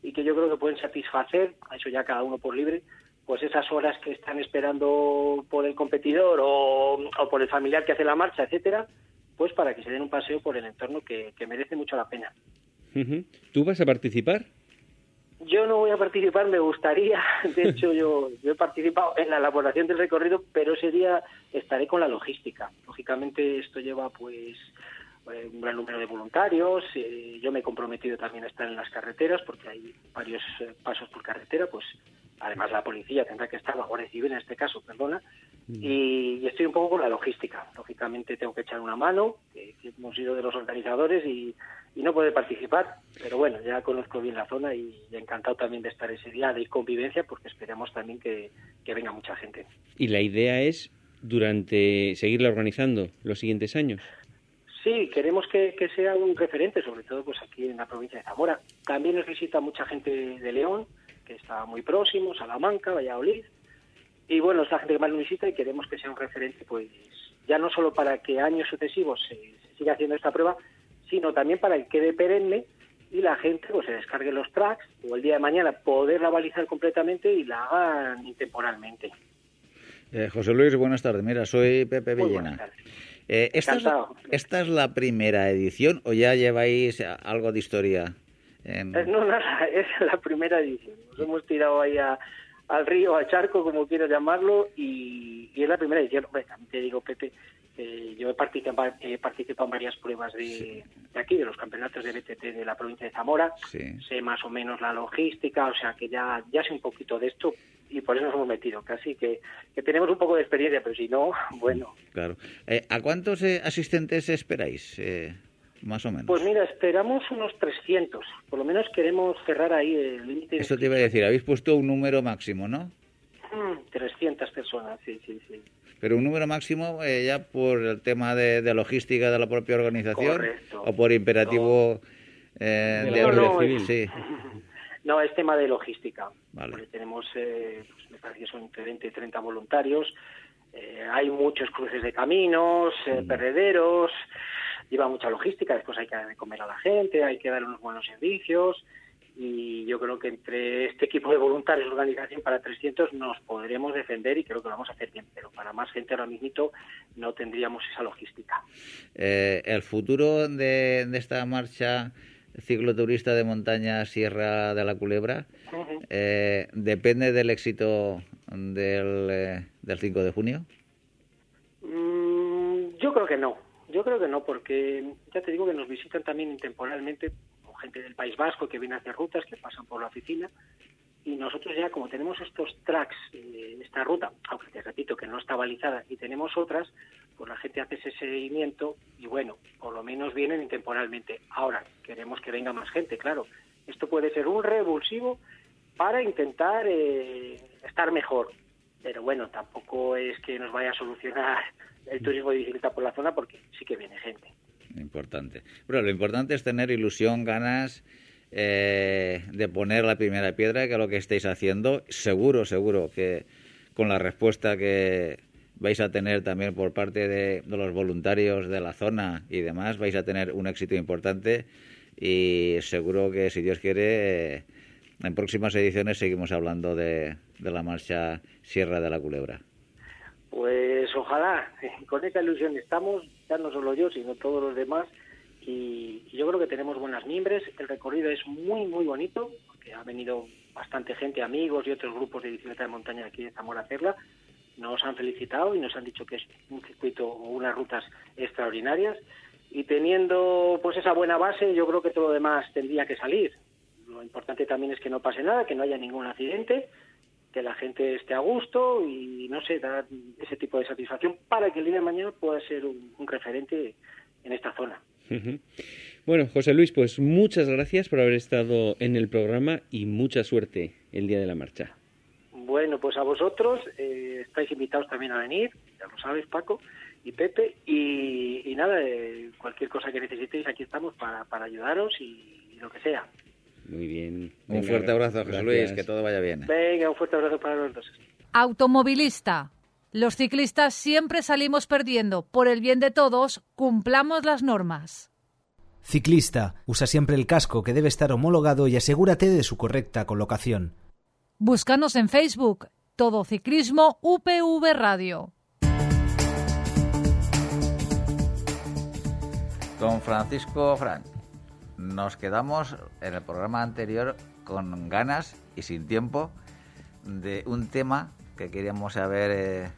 y que yo creo que pueden satisfacer, a eso ya cada uno por libre, pues esas horas que están esperando por el competidor o, o por el familiar que hace la marcha, etcétera, pues para que se den un paseo por el entorno que, que merece mucho la pena. ¿Tú vas a participar? Yo no voy a participar, me gustaría. De hecho, yo, he participado en la elaboración del recorrido, pero sería estaré con la logística. Lógicamente, esto lleva pues eh, un gran número de voluntarios. Eh, yo me he comprometido también a estar en las carreteras porque hay varios eh, pasos por carretera. Pues además la policía tendrá que estar, la Guardia Civil en este caso, perdona, y, estoy un poco con la logística. Lógicamente tengo que echar una mano, que, hemos sido de los organizadores y, no poder participar, pero bueno, ya conozco bien la zona y, encantado también de estar ese día de convivencia porque esperamos también que, venga mucha gente. Y la idea es durante seguirla organizando los siguientes años. Sí, queremos que, que, sea un referente, sobre todo pues aquí en la provincia de Zamora. También nos visita mucha gente de León, que está muy próximo, Salamanca, Valladolid, y bueno, es la gente que más lo visita y queremos que sea un referente, pues ya no solo para que años sucesivos se, siga haciendo esta prueba, sino también para que quede perenne y la gente pues se descargue los tracks o el día de mañana poderla balizar completamente y la hagan intemporalmente. Eh, José Luis, buenas tardes. Mira, soy Pepe Villena. Eh, ¿esta, es, ¿Esta es la primera edición o ya lleváis algo de historia? Eh, no, nada, es la primera edición. Nos hemos tirado ahí a, al río, al charco, como quieras llamarlo, y, es la primera edición. Hombre, también te digo, Pepe, yo he participado, he participado en varias pruebas de, aquí, de los campeonatos de BTT de la provincia de Zamora. Sé más o menos la logística, o sea que ya, ya sé un poquito de esto y por eso nos hemos metido. Casi que, que tenemos un poco de experiencia, pero si no, bueno. Claro. Eh, ¿A cuántos eh, asistentes esperáis? Eh, más o menos. Pues mira, esperamos unos 300. Por lo menos queremos cerrar ahí el límite. Eso te iba a decir, habéis puesto un número máximo, ¿no? 300 mm, personas, sí, sí, sí. Pero un número máximo eh, ya por el tema de, logística de la propia organización o por imperativo eh, de, orden civil. Sí. No, es tema de logística. Vale. tenemos, eh, pues me parece que son entre 20 y 30 voluntarios. Eh, hay muchos cruces de caminos, mm. perrederos lleva mucha logística, después hay que de comer a la gente, hay que dar unos buenos servicios y yo creo que entre este equipo de voluntarios organización para 300 nos podremos defender y creo que lo vamos a hacer bien, pero para más gente ahora mismo no tendríamos esa logística. Eh, el futuro de, esta marcha cicloturista de montaña Sierra de la Culebra eh, depende del éxito del, eh, del 5 de junio. Mm, yo creo que no yo creo que no, porque ya te digo que nos visitan también temporalmente gente del País Vasco que viene a hacer rutas, que pasan por la oficina, y nosotros ya como tenemos estos tracks, eh, esta ruta, aunque te repito que no está balizada, y tenemos otras, pues la gente hace ese seguimiento y bueno, por lo menos vienen temporalmente. Ahora, queremos que venga más gente, claro. Esto puede ser un revulsivo para intentar eh, estar mejor, pero bueno, tampoco es que nos vaya a solucionar el turismo de bicicleta por la zona porque sí que viene gente. Importante. Pero lo importante es tener ilusión, ganas eh, de poner la primera piedra, que es lo que estáis haciendo. Seguro, seguro que con la respuesta que vais a tener también por parte de, los voluntarios de la zona y demás, vais a tener un éxito importante y seguro que si Dios quiere, en próximas ediciones seguimos hablando de la marcha Sierra de la Culebra. Pues ojalá, con esa ilusión estamos, no solo yo, sino todos los demás, y, yo creo que tenemos buenas miembros, el recorrido es muy, muy bonito, porque ha venido bastante gente, amigos y otros grupos de bicicleta de montaña aquí de Zamora a hacerla, nos han felicitado y nos han dicho que es un circuito o unas rutas extraordinarias, y teniendo pues esa buena base, yo creo que todo lo demás tendría que salir. Lo importante también es que no pase nada, que no haya ningún accidente, que la gente esté a gusto y, no sé, dar ese tipo de satisfacción para que el día de mañana pueda ser un, referente en esta zona. Bueno, José Luis, pues muchas gracias por haber estado en el programa y mucha suerte el día de la marcha. Bueno, pues a vosotros eh, estáis invitados también a venir, ya lo sabes, Paco y Pepe, y, nada, eh, cualquier cosa que necesitéis, aquí estamos para, para ayudaros y lo que sea. Muy bien. un fuerte abrazo, José Luis, que todo vaya bien. Venga, un fuerte abrazo para los dos. Automovilista. Los ciclistas siempre salimos perdiendo. Por el bien de todos, cumplamos las normas. Ciclista. Usa siempre el casco que debe estar homologado y asegúrate de su correcta colocación. Búscanos en Facebook. Todo Ciclismo UPV Radio. Don Francisco Frank nos quedamos en el programa anterior con ganas y sin tiempo de un tema que queríamos saber. Eh,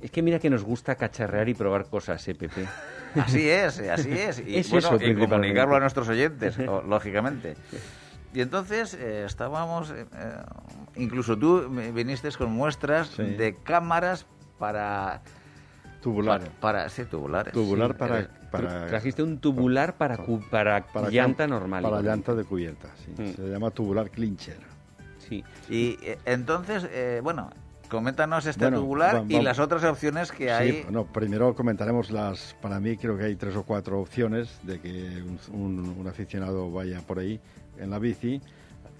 es, que, mira que nos gusta cacharrear y probar cosas, ¿eh, Pepe? Así es, así es. Y, comunicarlo a nuestros oyentes, lógicamente. Y entonces eh, estábamos, incluso tú viniste con muestras de cámaras para Tubular. Para, para sí, tubulares. Tubular sí, para, eh, para... Trajiste un tubular para, cu- para, para llanta cam- normal. Para llanta de cubierta, sí. Mm. Se llama tubular clincher. Sí. Y eh, entonces, eh, bueno, coméntanos este Bueno, tubular y las otras opciones que hay. Bueno, primero comentaremos las, para mí creo que hay tres o cuatro opciones de que un, un- un aficionado vaya por ahí en la bici.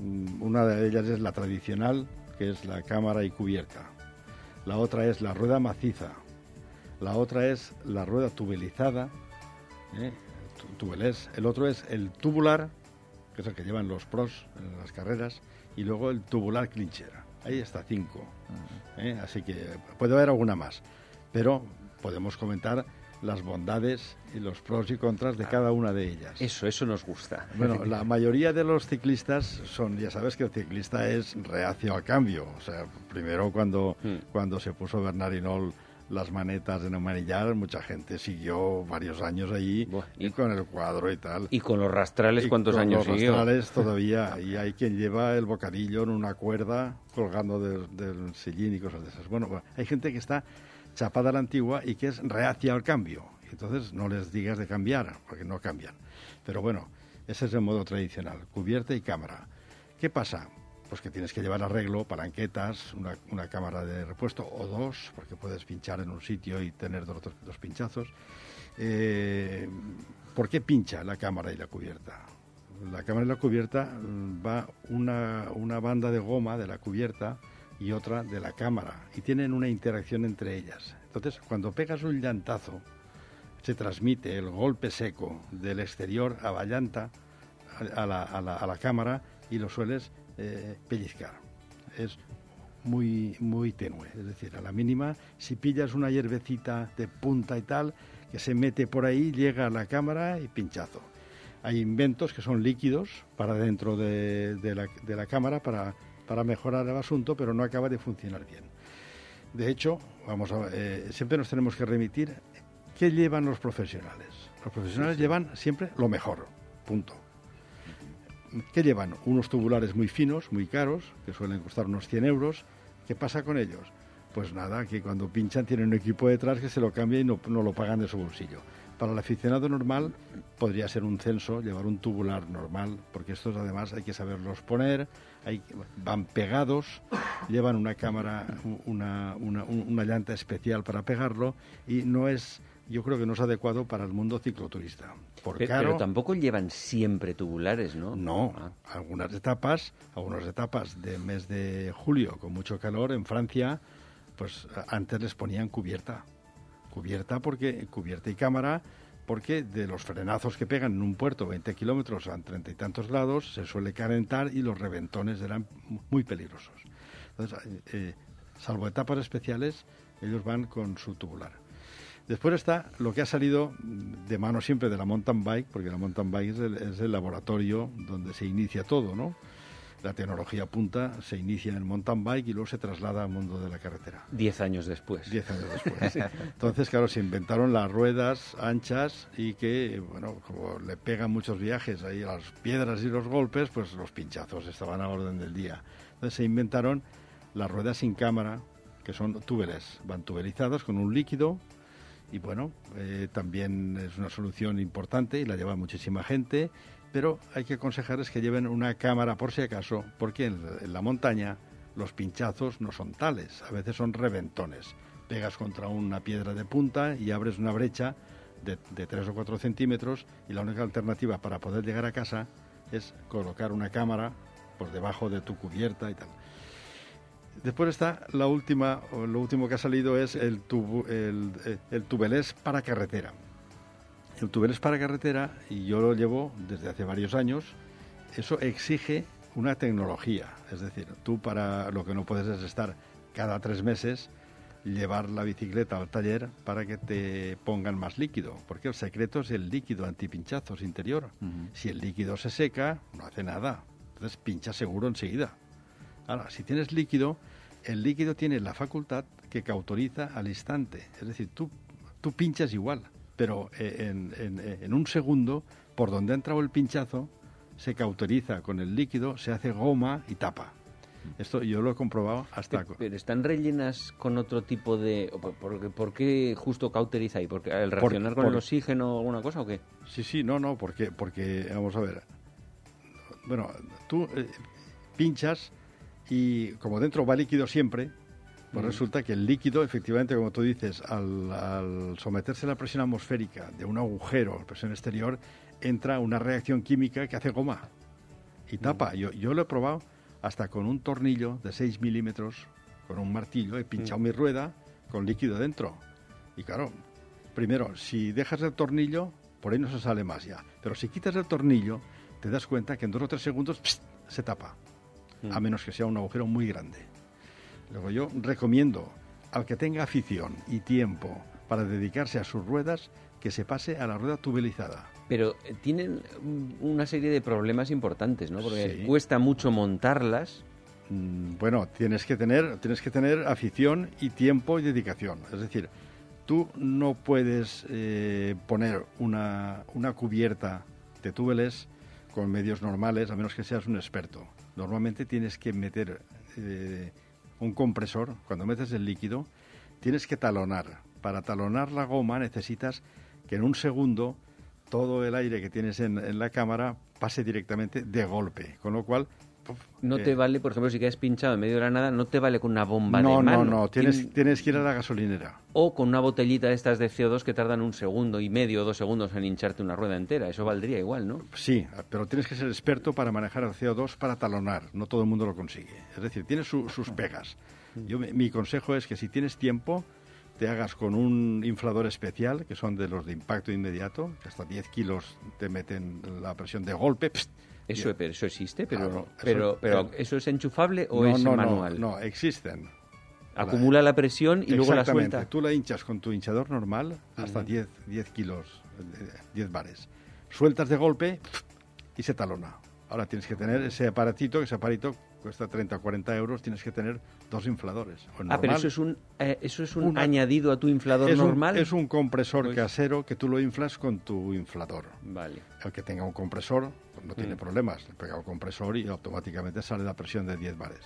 Mm, Una de ellas es la tradicional, que es la cámara y cubierta. La otra es la rueda maciza. La otra es la rueda tubelizada, ¿eh? El otro es el tubular, que es el que llevan los pros en las carreras, y luego el tubular clincher. Ahí está cinco. ¿eh? Así que puede haber alguna más, pero podemos comentar las bondades y los pros y contras de cada una de ellas. Eso, eso nos gusta. Bueno, la mayoría de los ciclistas son, ya sabes que el ciclista es reacio al cambio. O sea, primero cuando, Mm. cuando se puso Bernard Hinault las manetas en el manillar, mucha gente siguió varios años allí Buah, y, y- con el cuadro y tal. Y con los rastrales, Y ¿cuántos con años los siguió? rastrales todavía. Y hay quien lleva el bocadillo en una cuerda colgando del, del sillín y cosas de esas. Bueno, bueno, hay gente que está chapada a la antigua y que es reacia al cambio. Entonces no les digas de cambiar, porque no cambian. Pero bueno, ese es el modo tradicional, cubierta y cámara. ¿Qué pasa? Pues que tienes que llevar arreglo, palanquetas, una, una cámara de repuesto o dos, porque puedes pinchar en un sitio y tener dos, dos- pinchazos. Eh, ¿Por qué pincha la cámara y la cubierta? La cámara y la cubierta mm, va una, una banda de goma de la cubierta y otra de la cámara y tienen una interacción entre ellas. Entonces, cuando pegas un llantazo, se transmite el golpe seco del exterior a la llanta, a la, a la- a la cámara y lo sueles eh, pellizcar. Es muy, muy tenue, es decir, a la mínima, si pillas una hierbecita de punta y tal, que se mete por ahí, llega a la cámara y pinchazo. Hay inventos que son líquidos para dentro de, de la, de la cámara para, para mejorar el asunto, pero no acaba de funcionar bien. De hecho, vamos a, eh, siempre nos tenemos que remitir qué llevan los profesionales. Los profesionales llevan siempre lo mejor, punto. ¿Qué llevan? Unos tubulares muy finos, muy caros, que suelen costar unos 100 euros. ¿Qué pasa con ellos? Pues nada, que cuando pinchan tienen un equipo detrás que se lo cambia y no, lo pagan de su bolsillo. Para el aficionado normal podría ser un censo, llevar un tubular normal, porque estos además hay que saberlos poner, hay, van pegados, llevan una cámara, una, una llanta especial para pegarlo y no es, yo creo que no es adecuado para el mundo cicloturista. Por Pe- caro, Pero tampoco llevan siempre tubulares, ¿no? no, Ah. algunas etapas, algunas etapas del mes de julio con mucho calor en Francia, pues antes les ponían cubierta, cubierta porque cubierta y cámara, porque de los frenazos que pegan en un puerto 20 kilómetros a treinta y tantos grados se suele calentar y los reventones eran mu- muy peligrosos. Entonces, eh, eh, salvo etapas especiales, ellos van con su tubular. Después está lo que ha salido de mano siempre de la mountain bike, porque la mountain bike es el, es el laboratorio donde se inicia todo, ¿no? La tecnología punta se inicia en el mountain bike y luego se traslada al mundo de la carretera. Diez años después. Diez años después. Entonces, claro, se inventaron las ruedas anchas y que, bueno, como le pegan muchos viajes ahí a las piedras y los golpes, pues los pinchazos estaban a orden del día. Entonces se inventaron las ruedas sin cámara, que son túbeles, van tubelizadas con un líquido y bueno, eh, también es una solución importante y la lleva muchísima gente, pero hay que aconsejarles que lleven una cámara por si acaso, porque en, la montaña los pinchazos no son tales, a veces son reventones. Pegas contra una piedra de punta y abres una brecha de, de 3 o 4 centímetros y la única alternativa para poder llegar a casa es colocar una cámara por debajo de tu cubierta y tal. Después está la última, lo último que ha salido es el, tubu- el, eh, el tubelés para carretera. El tubelés para carretera, y yo lo llevo desde hace varios años, eso exige una tecnología. Es decir, tú para lo que no puedes es estar cada tres meses llevar la bicicleta al taller para que te pongan más líquido, porque el secreto es el líquido antipinchazos interior. Si el líquido se seca, no hace nada. Entonces pincha seguro enseguida. Ahora, si tienes líquido, el líquido tiene la facultad que cautoriza al instante. Es decir, tú, tú pinchas igual, pero eh, en, en- en un segundo, por donde ha entrado el pinchazo, se cauteriza con el líquido, se hace goma y tapa. Esto yo lo he comprobado hasta... Pero, pero ¿están rellenas con otro tipo de...? por- por, ¿Por qué justo cauteriza ahí? ¿Porque ¿El reaccionar con por- el oxígeno o alguna cosa o qué? Sí, sí, no, no, porque, porque vamos a ver. Bueno, tú eh, pinchas y como dentro va líquido siempre, pues resulta que el líquido, efectivamente, como tú dices, al, al someterse a la presión atmosférica de un agujero, presión exterior, entra una reacción química que hace goma y tapa. Yo, yo lo he probado hasta con un tornillo de 6 milímetros, con un martillo, he pinchado mi rueda con líquido dentro. Y claro, primero, si dejas el tornillo, por ahí no se sale más ya. Pero si quitas el tornillo, te das cuenta que en dos o tres segundos se tapa. A menos que sea un agujero muy grande. Luego yo recomiendo al que tenga afición y tiempo para dedicarse a sus ruedas, que se pase a la rueda tubelizada. Pero eh, tienen mm, una serie de problemas importantes, ¿no? Porque Sí. cuesta mucho montarlas. Mm, Bueno, tienes que tener, tienes que tener afición y tiempo y dedicación. Es decir, tú no puedes eh, poner una, una cubierta de túbeles con medios normales, a menos que seas un experto. Normalmente tienes que meter eh, un compresor, cuando metes el líquido, tienes que talonar. Para talonar la goma necesitas que en un segundo todo el aire que tienes en, en la cámara pase directamente de golpe, con lo cual... No eh, te vale, por ejemplo, si quedas pinchado en medio de la nada, no te vale con una bomba no, de mano. no, no, tienes, Tien- tienes que ir a la gasolinera. O con una botellita de estas de CO2 que tardan un segundo y medio o dos segundos en hincharte una rueda entera. Eso valdría igual, ¿no? Sí, pero tienes que ser experto para manejar el CO2 para talonar. No todo el mundo lo consigue. Es decir, tiene su- sus pegas. Yo, mi- mi consejo es que si tienes tiempo, te hagas con un inflador especial, que son de los de impacto inmediato, que hasta 10 kilos te meten la presión de golpe. pst, Eso, pero eso existe, pero, Claro, eso- pero, pero ¿eso es enchufable o no, es no, no, manual? No, existen. Acumula la presión y luego la Exactamente. suelta. Tú la hinchas con tu hinchador normal hasta 10, 10 kilos, eh, 10 bares. Sueltas de golpe y se talona. Ahora tienes que tener ese aparatito, ese aparatito cuesta 30 o 40 euros, tienes que tener dos infladores. O Ah, pero eso es un, eh, eso es un Una- añadido a tu inflador Es un- normal. es un compresor Pues- casero que tú lo inflas con tu inflador. Vale. El que tenga un compresor pues no tiene Mm. problemas. Le pega un compresor y automáticamente sale la presión de 10 bares.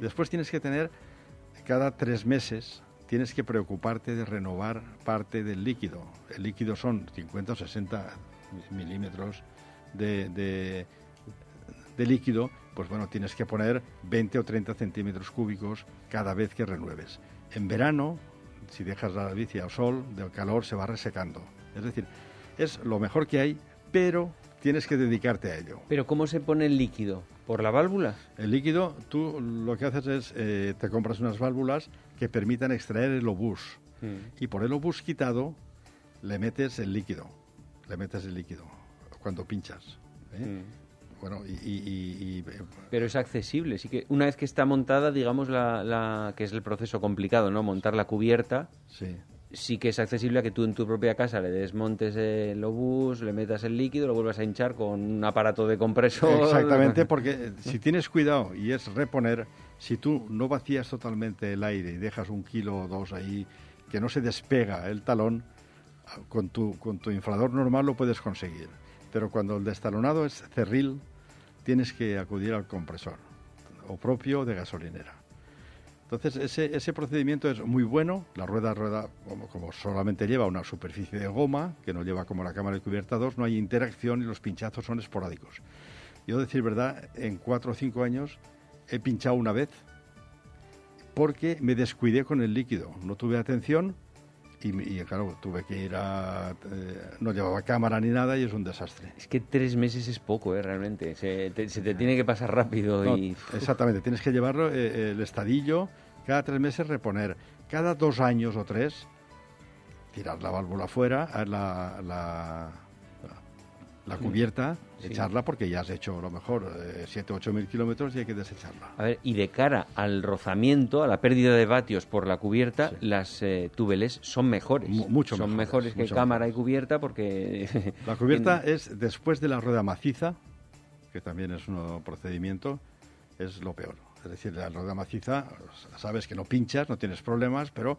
Después tienes que tener, cada tres meses, tienes que preocuparte de renovar parte del líquido. El líquido son 50 o 60 milímetros de, de- de líquido, pues bueno, tienes que poner 20 o 30 centímetros cúbicos cada vez que renueves. En verano, si dejas la bici al sol, del calor se va resecando. Es decir, es lo mejor que hay, pero tienes que dedicarte a ello. Pero ¿cómo se pone el líquido? ¿Por la válvula? El líquido, tú lo que haces es, eh, te compras unas válvulas que permitan extraer el obús. Mm. Y por el obús quitado, le metes el líquido. Le metes el líquido cuando pinchas. ¿eh? Mm. Bueno, y... y- y- eh, Pero es accesible, sí que una vez que está montada, digamos la, la- que es el proceso complicado, ¿no? Montar la cubierta, sí. sí que es accesible a que tú en tu propia casa le desmontes el obús, le metas el líquido, lo vuelvas a hinchar con un aparato de compresor. Exactamente, porque eh, si tienes cuidado y es reponer, si tú no vacías totalmente el aire y dejas un kilo o dos ahí que no se despega el talón, ah, con tu, con tu inflador normal lo puedes conseguir. Pero cuando el destalonado es cerril, tienes que acudir al compresor, o propio de gasolinera. Entonces, ese, ese procedimiento es muy bueno. La rueda, rueda como, como solamente lleva una superficie de goma, que no lleva como la cámara de cubierta 2, no hay interacción y los pinchazos son esporádicos. Yo, decir verdad, en cuatro o cinco años he pinchado una vez porque me descuidé con el líquido. No tuve atención y, claro, tuve que ir a... eh, no llevaba cámara ni nada y es un desastre. Es que tres meses es poco, ¿eh? Realmente. Se te, se te tiene que pasar rápido No, y... exactamente, tienes que llevarlo eh, el estadillo, cada tres meses reponer, cada dos años o tres tirar la válvula fuera, la, la, la cubierta, Sí. echarla porque ya has hecho a lo mejor 7 o 8 mil kilómetros y hay que desecharla. A ver, y de cara al rozamiento, a la pérdida de vatios por la cubierta, Sí. las eh, son mejores. Mu- mucho Son mejores, mejores que cámara mejores. y cubierta porque... La cubierta es después de la rueda maciza, que también es un procedimiento, es lo peor. Es decir, la rueda maciza, sabes que no pinchas, no tienes problemas, pero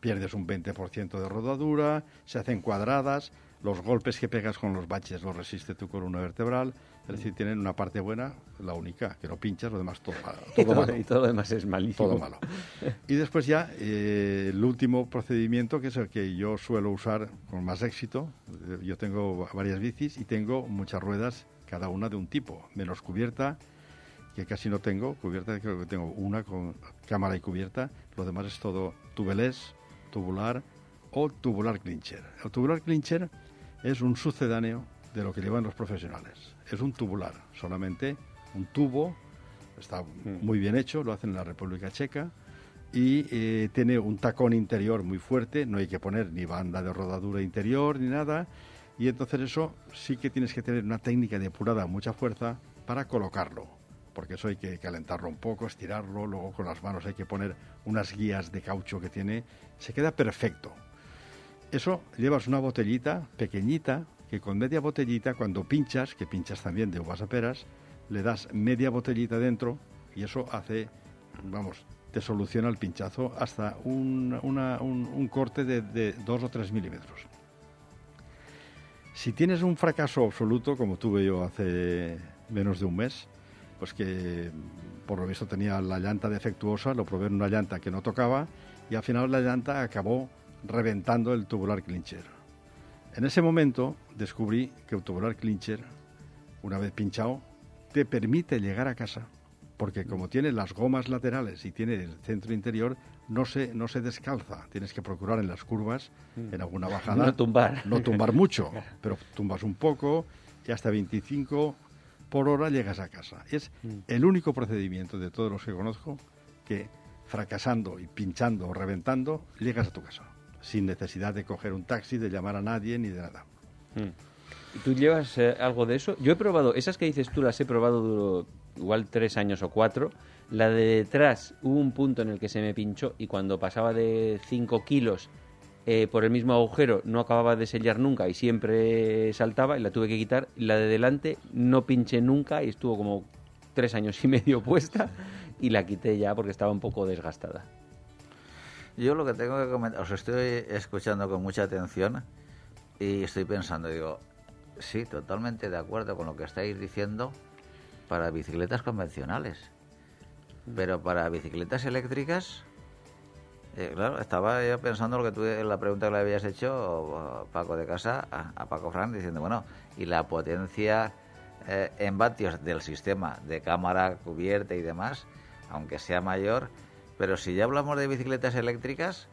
pierdes un 20% de rodadura, se hacen cuadradas, los golpes que pegas con los baches los resiste tu columna vertebral. Es decir, tienen una parte buena, la única, que no pinchas, lo demás todo, todo todo, malo. y todo lo demás es malísimo. Todo malo. Y después ya eh, el último procedimiento, que es el que yo suelo usar con más éxito. Eh, Yo tengo varias bicis y tengo muchas ruedas, cada una de un tipo, menos cubierta, que casi no tengo. Cubierta creo que tengo una con cámara y cubierta. Lo demás es todo tubeless, tubular o tubular clincher. El tubular clincher es un sucedáneo de lo que llevan los profesionales. Es un tubular, solamente un tubo, está muy bien hecho, lo hacen en la República Checa y eh, tiene un tacón interior muy fuerte, no hay que poner ni banda de rodadura interior ni nada y entonces eso sí que tienes que tener una técnica depurada, mucha fuerza para colocarlo, porque eso hay que calentarlo un poco, estirarlo, luego con las manos hay que poner unas guías de caucho que tiene, se queda perfecto. Eso llevas una botellita pequeñita que con media botellita cuando pinchas, que pinchas también de uvas a peras, le das media botellita dentro y eso hace, vamos, te soluciona el pinchazo hasta un, un- corte de, de 2 o 3 milímetros. Si tienes un fracaso absoluto, como tuve yo hace menos de un mes, pues que por lo visto tenía la llanta defectuosa, lo probé en una llanta que no tocaba y al final la llanta acabó reventando el tubular clincher. En ese momento descubrí que el tubular clincher, una vez pinchado, te permite llegar a casa, porque como tiene las gomas laterales y tiene el centro interior, no se, no se descalza. Tienes que procurar en las curvas, en alguna bajada, No tumbar. no tumbar mucho, pero tumbas un poco y hasta 25 por hora llegas a casa. Es el único procedimiento de todos los que conozco que fracasando y pinchando o reventando llegas a tu casa, sin necesidad de coger un taxi, de llamar a nadie ni de nada. ¿Y ¿Tú llevas eh, algo de eso? Yo he probado, esas que dices tú las he probado duro, igual tres años o cuatro. La de detrás hubo un punto en el que se me pinchó y cuando pasaba de 5 kilos eh, por el mismo agujero no acababa de sellar nunca y siempre saltaba y la tuve que quitar. La de delante no pinché nunca y estuvo como tres años y medio puesta y la quité ya porque estaba un poco desgastada. Yo lo que tengo que comentar, os estoy escuchando con mucha atención y estoy pensando, digo, sí, totalmente de acuerdo con lo que estáis diciendo para bicicletas convencionales. Pero para bicicletas eléctricas, eh, claro, estaba yo pensando lo que tú, en la pregunta que le habías hecho, Paco de casa, a, a Paco Fran, diciendo, bueno, y la potencia eh, en vatios del sistema de cámara cubierta y demás, aunque sea mayor, pero si ya hablamos de bicicletas eléctricas,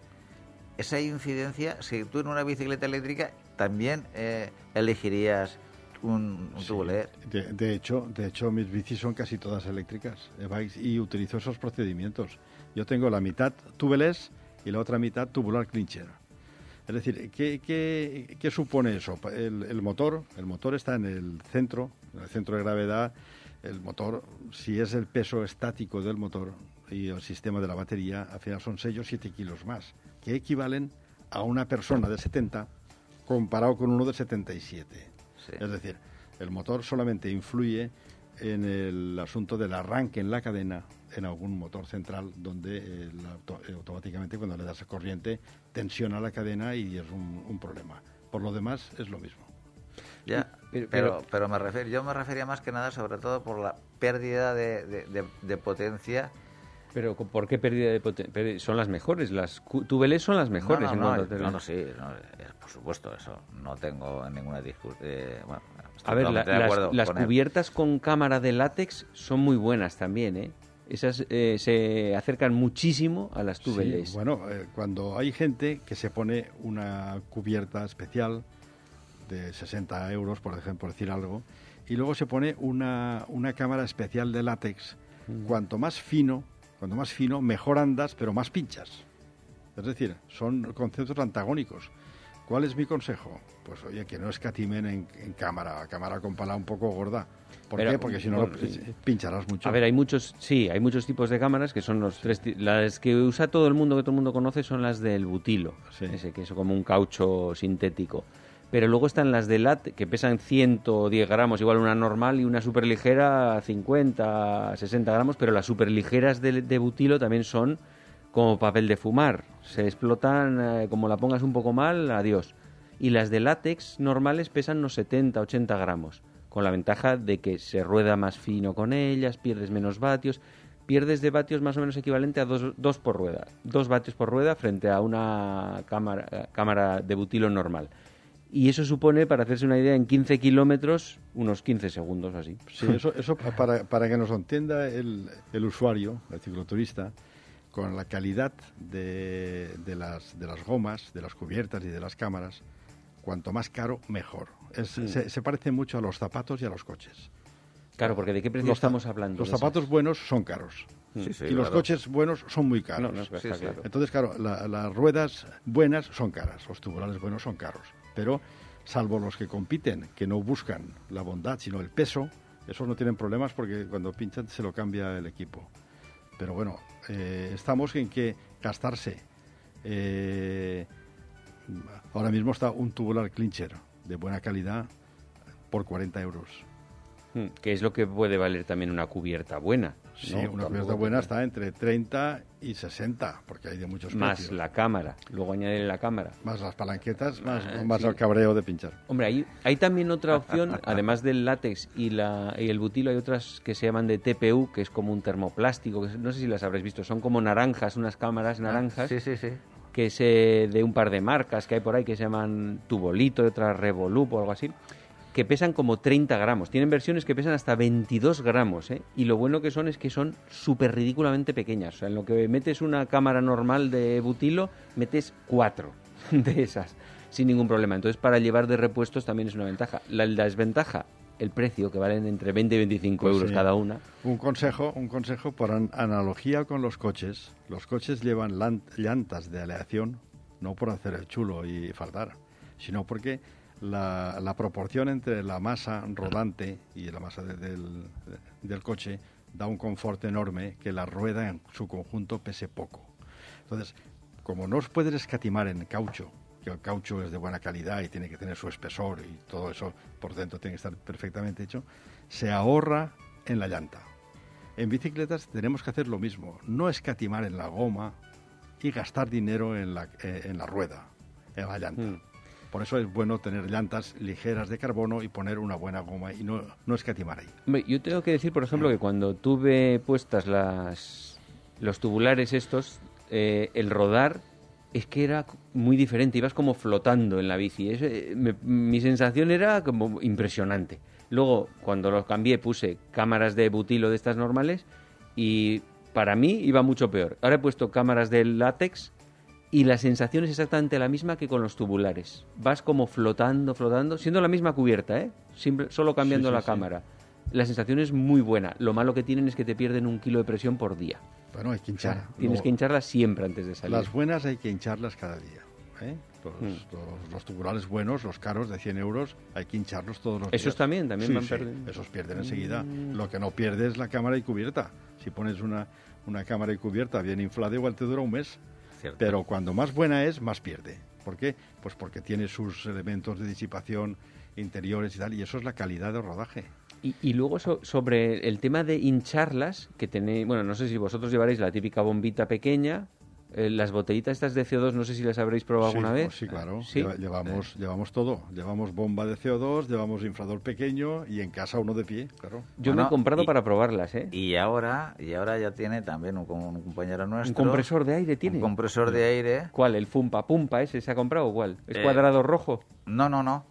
esa incidencia, si tú en una bicicleta eléctrica también eh, elegirías un, un tubo LED. De, de hecho, de hecho, mis bicis son casi todas eléctricas e-bikes, y utilizo esos procedimientos. Yo tengo la mitad tubeless y la otra mitad tubular clincher. Es decir, ¿qué, qué, qué supone eso? El, el motor, el motor está en el centro, en el centro de gravedad. El motor, si es el peso estático del motor y el sistema de la batería, al final son 6 o 7 kilos más, que equivalen a una persona de 70 comparado con uno de 77. Sí. Es decir, el motor solamente influye en el asunto del arranque en la cadena en algún motor central donde eh, la auto- eh, automáticamente cuando le das corriente tensiona la cadena y es un, un problema. Por lo demás es lo mismo. Ya, Pero- pero, pero, me refiero, yo me refería más que nada sobre todo por la pérdida de, de- de- de potencia. Pero ¿por qué pérdida de potencia? Son las mejores, las tubeless son las mejores. no, en no, no, no, no, sí, no, eh, por supuesto, eso no tengo ninguna discusión. bueno, estoy A ver, la- totalmente de las, acuerdo las con él. cubiertas con cámara de látex son muy buenas también, ¿eh? Esas eh, se acercan muchísimo a las tubeless. Sí, bueno, eh, cuando hay gente que se pone una cubierta especial de 60 euros, por ejemplo, por decir algo, y luego se pone una, una cámara especial de látex, cuanto más fino, cuanto más fino, mejor andas, pero más pinchas. Es decir, son conceptos antagónicos. ¿Cuál es mi consejo? Pues oye, que no escatimen en, en cámara, cámara con pala un poco gorda. ¿Por Pero, qué? Porque si no por- lo- pincharás mucho. A ver, hay muchos, sí, hay muchos tipos de cámaras que son los tres, las que usa todo el mundo, que todo el mundo conoce, son las del butilo, Sí. ese que es como un caucho sintético. Pero luego están las de LAT que pesan 110 gramos, igual una normal y una superligera 50, 60 gramos, pero las superligeras de, de butilo también son como papel de fumar. Se explotan, eh, como la pongas un poco mal, adiós. Y las de látex normales pesan unos 70, 80 gramos, con la ventaja de que se rueda más fino con ellas, pierdes menos vatios, pierdes de vatios más o menos equivalente a dos, dos por rueda, dos vatios por rueda frente a una cámara, cámara de butilo normal. Y eso supone, para hacerse una idea, en 15 kilómetros, unos 15 segundos así. Sí, eso, eso para, para que nos entienda el, el usuario, el cicloturista, con la calidad de, de, las, de las gomas, de las cubiertas y de las cámaras, cuanto más caro, mejor. Es, se, se parece mucho a los zapatos y a los coches. Claro, porque ¿de qué precio Los estamos hablando? Los zapatos esas? buenos son caros. Sí, sí, y los coches buenos son muy caros. No, no, está Sí, sí. claro. Entonces, claro, la- las ruedas buenas son caras, los tubulares buenos son caros. Pero, salvo los que compiten, que no buscan la bondad, sino el peso, esos no tienen problemas porque cuando pinchan se lo cambia el equipo. Pero bueno, eh, estamos en que gastarse. eh, ahora mismo está un tubular clincher de buena calidad por 40 euros. Mm, Que es lo que puede valer también una cubierta buena. Sí, ¿no? una Tampoco cubierta te- buena está entre 30 y 60, porque hay de muchos Más precios. la cámara, luego añadirle la cámara. Más las palanquetas, más, Ah, más sí. el cabreo de pinchar. Hombre, hay, hay también otra opción, además del látex y, la, y el butilo, hay otras que se llaman de TPU, que es como un termoplástico, que no sé si las habréis visto, son como naranjas, unas cámaras naranjas, Sí, sí, sí. que es de un par de marcas que hay por ahí que se llaman Tubolito, y otras Revolup o algo así, que pesan como 30 gramos. Tienen versiones que pesan hasta 22 gramos, ¿eh? Y lo bueno que son es que son súper ridículamente pequeñas. O sea, en lo que metes una cámara normal de butilo, metes cuatro de esas, sin ningún problema. Entonces, para llevar de repuestos también es una ventaja. La, la desventaja, el precio, que valen entre 20 y 25 Pues euros sí. cada una. Un consejo, un consejo por an- analogía con los coches. Los coches llevan lan- llantas de aleación, no por hacer el chulo y faltar, sino porque la, proporción entre la masa rodante y la masa de- del, del coche da un confort enorme que la rueda en su conjunto pese poco. Entonces, como no os puedes escatimar en caucho, que el caucho es de buena calidad y tiene que tener su espesor y todo eso por dentro tiene que estar perfectamente hecho, se ahorra en la llanta. En bicicletas tenemos que hacer lo mismo, no escatimar en la goma y gastar dinero en la, eh, en la rueda, en la llanta. Mm. Por eso es bueno tener llantas ligeras de carbono y poner una buena goma y no, no escatimar ahí. Yo tengo que decir, por ejemplo, que cuando tuve puestas las los tubulares estos, eh, el rodar es que era muy diferente, ibas como flotando en la bici. Mi sensación era como impresionante. Luego, cuando los cambié, puse cámaras de butilo de estas normales y para mí iba mucho peor. Ahora he puesto cámaras de látex y la sensación es exactamente la misma que con los tubulares. Vas como flotando, flotando, siendo la misma cubierta, ¿eh? Simple- solo cambiando Sí, sí, la sí. cámara. La sensación es muy buena. Lo malo que tienen es que te pierden un kilo de presión por día. Bueno, hay que O sea, hinchar. tienes Luego, que hincharlas siempre antes de salir. Las buenas hay que hincharlas cada día. ¿eh? Los, Mm. los- los tubulares buenos, los caros de 100 euros, hay que hincharlos todos los días. Esos también, también van perdiendo. Esos pierden enseguida. Mm. Lo que no pierde es la cámara y cubierta. Si pones una, una cámara y cubierta bien inflada, igual te dura un mes. Cierto. Pero cuando más buena es, más pierde. ¿Por qué? Pues porque tiene sus elementos de disipación interiores y tal, y eso es la calidad del rodaje. Y, y luego so- sobre el tema de hincharlas, que tenéis, bueno, no sé si vosotros llevaréis la típica bombita pequeña, eh, las botellitas estas de CO2, no sé si las habréis probado Sí, alguna pues vez. Sí, claro. ¿Sí? Lleva- Llevamos, llevamos todo. Llevamos bomba de CO2, llevamos inflador pequeño y en casa uno de pie, claro. Yo me he comprado y- para probarlas, ¿eh? Y ahora, y ahora ya tiene también un, un compañero nuestro. Un compresor de aire tiene. Un compresor de aire. ¿Cuál? ¿El Fumpa Pumpa ese se ha comprado o cuál? ¿Es Eh, cuadrado rojo? No, no, no.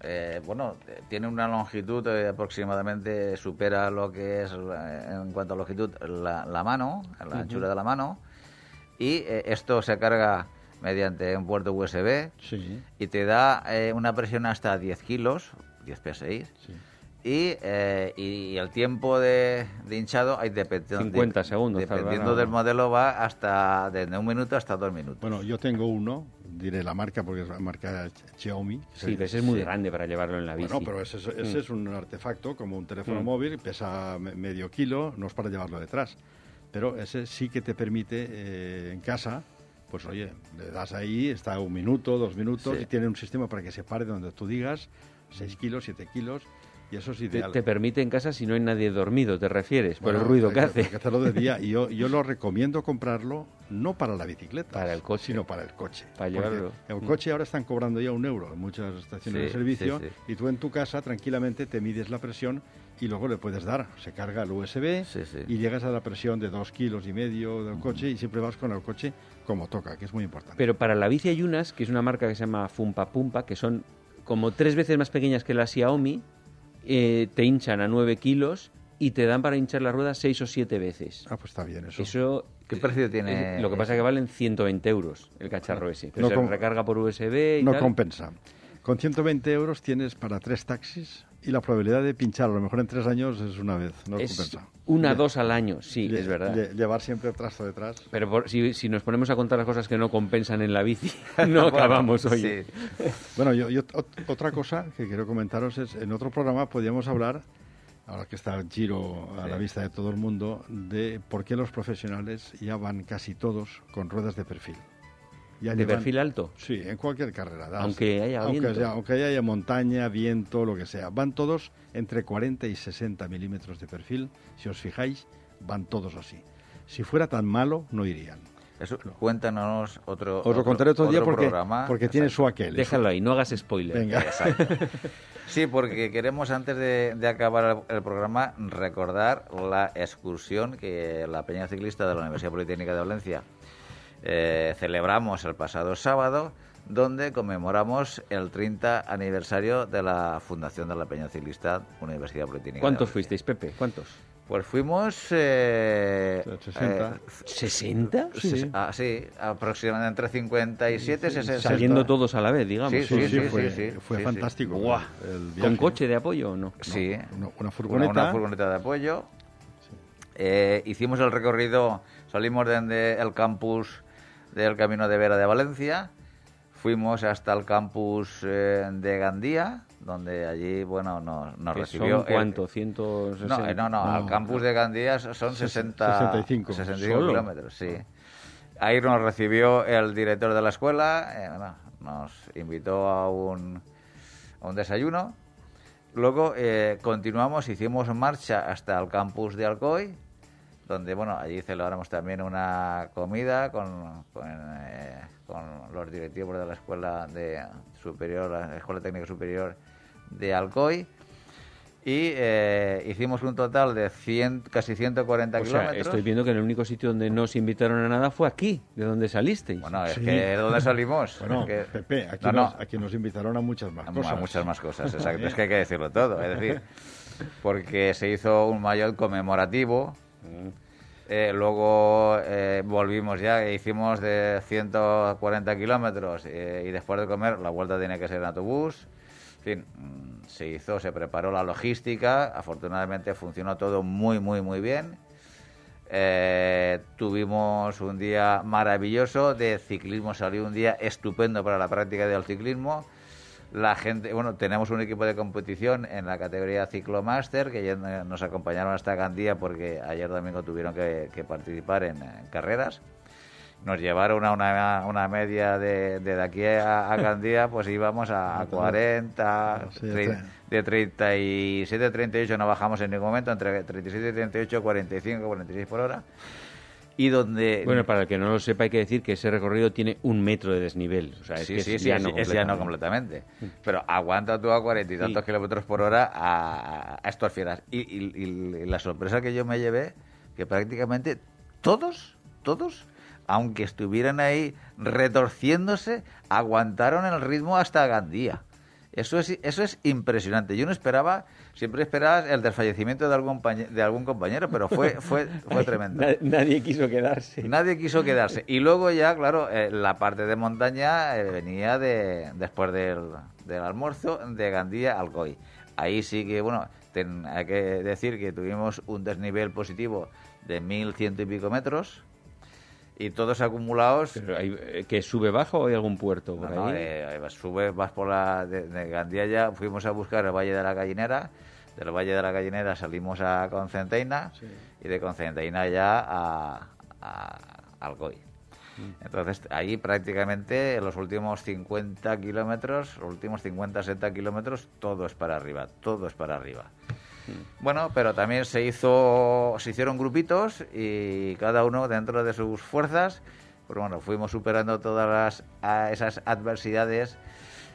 Eh, bueno, tiene una longitud eh, aproximadamente, supera lo que es eh, en cuanto a longitud la, la mano, la anchura de la mano. Y eh, esto se carga mediante un puerto USB Sí, y te da eh, una presión hasta 10 kilos, 10 PSI. sí. Y, eh, y el tiempo de, de hinchado hay dependiendo, 50 segundos dependiendo tardará. del modelo va hasta desde un minuto hasta dos minutos. Bueno, yo tengo uno, diré la marca porque es la marca Xiaomi. Sí, pero ese es muy sí. grande para llevarlo en la bici. Bueno, pero ese, es- ese Mm. es un artefacto como un teléfono Mm. móvil, pesa me- medio kilo, no es para llevarlo detrás. Pero ese sí que te permite eh, en casa, pues oye, le das ahí, está un minuto, dos minutos, Sí. y tiene un sistema para que se pare donde tú digas, 6 kilos, 7 kilos, y eso es te, ideal. te permite en casa si no hay nadie dormido, ¿te refieres? Por Bueno, el ruido hay que hace. Hay que hacerlo de día. Y yo, yo lo recomiendo comprarlo no para la bicicleta, Para el coche. sino para el coche. Para llevarlo. El coche ahora están cobrando ya un euro en muchas estaciones Sí, de servicio sí, sí. y tú en tu casa tranquilamente te mides la presión y luego le puedes dar. Se carga el USB Sí, sí. y llegas a la presión de dos kilos y medio del coche y siempre vas con el coche como toca, que es muy importante. Pero para la bici hay unas, que es una marca que se llama Fumpa Pumpa, que son como tres veces más pequeñas que la Xiaomi, eh, te hinchan a 9 kilos y te dan para hinchar las ruedas 6 o 7 veces. ah, pues está bien eso. Eso... ¿Qué precio tiene eh, Lo que pasa es que valen 120 euros el cacharro ese. Pero No se recarga por USB y no tal. compensa. Con 120 euros tienes para tres taxis y la probabilidad de pinchar a lo mejor en tres años es una vez, no es compensa. una, dos al año, sí, lle- es verdad. lle- llevar siempre el trasto detrás. Pero por- si, si nos ponemos a contar las cosas que no compensan en la bici, no acabamos hoy. Sí. Bueno, yo, yo- ot- otra cosa que quiero comentaros es, en otro programa podríamos hablar, ahora que está el giro a Sí. la vista de todo el mundo, de por qué los profesionales ya van casi todos con ruedas de perfil. Ya ¿De llevan- perfil alto? Sí, en cualquier carrera. das- Aunque haya aunque viento. sea- aunque haya montaña, viento, lo que sea. Van todos entre 40 y 60 milímetros de perfil. Si os fijáis, van todos así. Si fuera tan malo, no irían. Eso, cuéntanos otro, Os lo contaré otro, día porque, programa. porque tiene su aquel. Déjalo ahí, no hagas spoiler. Venga. Sí, porque queremos antes de, de acabar el, el programa recordar la excursión que la Peña Ciclista de la Universidad Politécnica de Valencia eh, celebramos el pasado sábado, donde conmemoramos el 30 aniversario de la fundación de la Peña Ciclista Universidad Politécnica. ¿Cuántos fuisteis, Pepe? ¿Cuántos? Pues fuimos... Eh, 60. ¿60? Sí, ah, sí, aproximadamente entre 57 y 60. Saliendo todos a la vez, digamos. Sí, Sí, sí, sí, fue, sí, fue sí, sí. fantástico. Buah. el ¿Con coche de apoyo o no? Sí, una, furgoneta. una furgoneta de apoyo. Eh, hicimos el recorrido, salimos desde el campus del Camino de Vera de Valencia, fuimos hasta el campus eh, de Gandía, donde allí, bueno, nos, nos ¿Que recibió... son el- cuánto? ¿160? no, no, no, No. al campus de Gandía son 60, 65. 65 ¿Solo? kilómetros, sí. Ahí nos recibió el director de la escuela, eh, bueno, nos invitó a un, a un desayuno. Luego eh, continuamos, hicimos marcha hasta el campus de Alcoy, donde, bueno, allí celebramos también una comida con, con, eh, con los directivos de la escuela de superior, la Escuela Técnica Superior de Alcoy. Y eh, hicimos un total de 100, casi 140 O sea, kilómetros. estoy viendo que el único sitio donde no os invitaron a nada fue aquí, de donde salisteis. Bueno, es Sí. que ¿de dónde salimos? Bueno, Es que- Pepe, aquí, No, nos, no. aquí nos invitaron a muchas más A cosas. muchas más cosas, exacto. Es que hay que decirlo todo. Es decir, porque se hizo un mayor conmemorativo. Eh, luego eh, volvimos ya, e hicimos de 140 kilómetros eh, y después de comer la vuelta tiene que ser en autobús. En fin, mm, se hizo, se preparó la logística. Afortunadamente funcionó todo muy, muy, muy bien. Tuvimos un día maravilloso de ciclismo, salió un día estupendo para la práctica del ciclismo. La gente, bueno, tenemos un equipo de competición en la categoría Ciclomaster que ya eh, nos acompañaron hasta Gandía porque ayer domingo tuvieron que, que participar en, en carreras. Nos llevaron a una, una media de, de, aquí a, a Gandía, pues íbamos a, a 40, Sí, trein- está. de 37 a 38 no bajamos en ningún momento, entre 37 y 38, 45, 46 por hora. Y donde... Bueno, para el que no lo sepa, hay que decir que ese recorrido tiene un metro de desnivel. O sea, es sí, que sí, es sí, llano es, es llano completamente. Pero aguanta tú a cuarenta y tantos kilómetros por hora a, a estos fieras. Y, y- y la sorpresa que yo me llevé, que prácticamente todos, todos, aunque estuvieran ahí retorciéndose, aguantaron el ritmo hasta Gandía. Eso es, eso es impresionante. Yo no esperaba, siempre esperabas el desfallecimiento de algún, de algún compañero, pero fue, fue, fue tremendo. Na- Nadie quiso quedarse. Nadie quiso quedarse. Y luego ya, claro, eh, la parte de montaña eh, venía de después del, del almuerzo de Gandía a Alcoy. Ahí sí que, bueno, ten- hay que decir que tuvimos un desnivel positivo de mil ciento y pico metros y todos acumulados. Pero hay, eh, ¿Que sube bajo o hay algún puerto por No, no, ahí? eh, sube, vas por la de, de Gandía ya, fuimos a buscar el Valle de la Gallinera, del Valle de la Gallinera salimos a Concenteina y de Concenteina ya a, a Alcoy. Mm. Entonces, ahí prácticamente en los últimos 50 kilómetros, los últimos 50, 60 kilómetros, todo es para arriba, todo es para arriba. Bueno, pero también se hizo, se hicieron grupitos y cada uno dentro de sus fuerzas, pues bueno, fuimos superando todas las, esas adversidades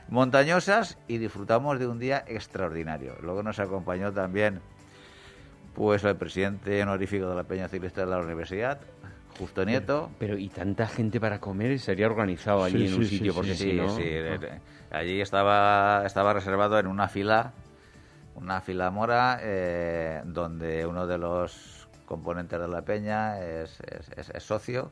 montañosas y disfrutamos de un día extraordinario. Luego nos acompañó también pues el presidente honorífico de la Peña Ciclista de la Universidad, Justo Nieto. Pero, y tanta gente para comer sería organizado allí Sí, en un sitio, sí, porque Sí, si no... sí, allí estaba, estaba reservado en una fila, una fila mora, eh, donde uno de los componentes de la peña es, es- es- es socio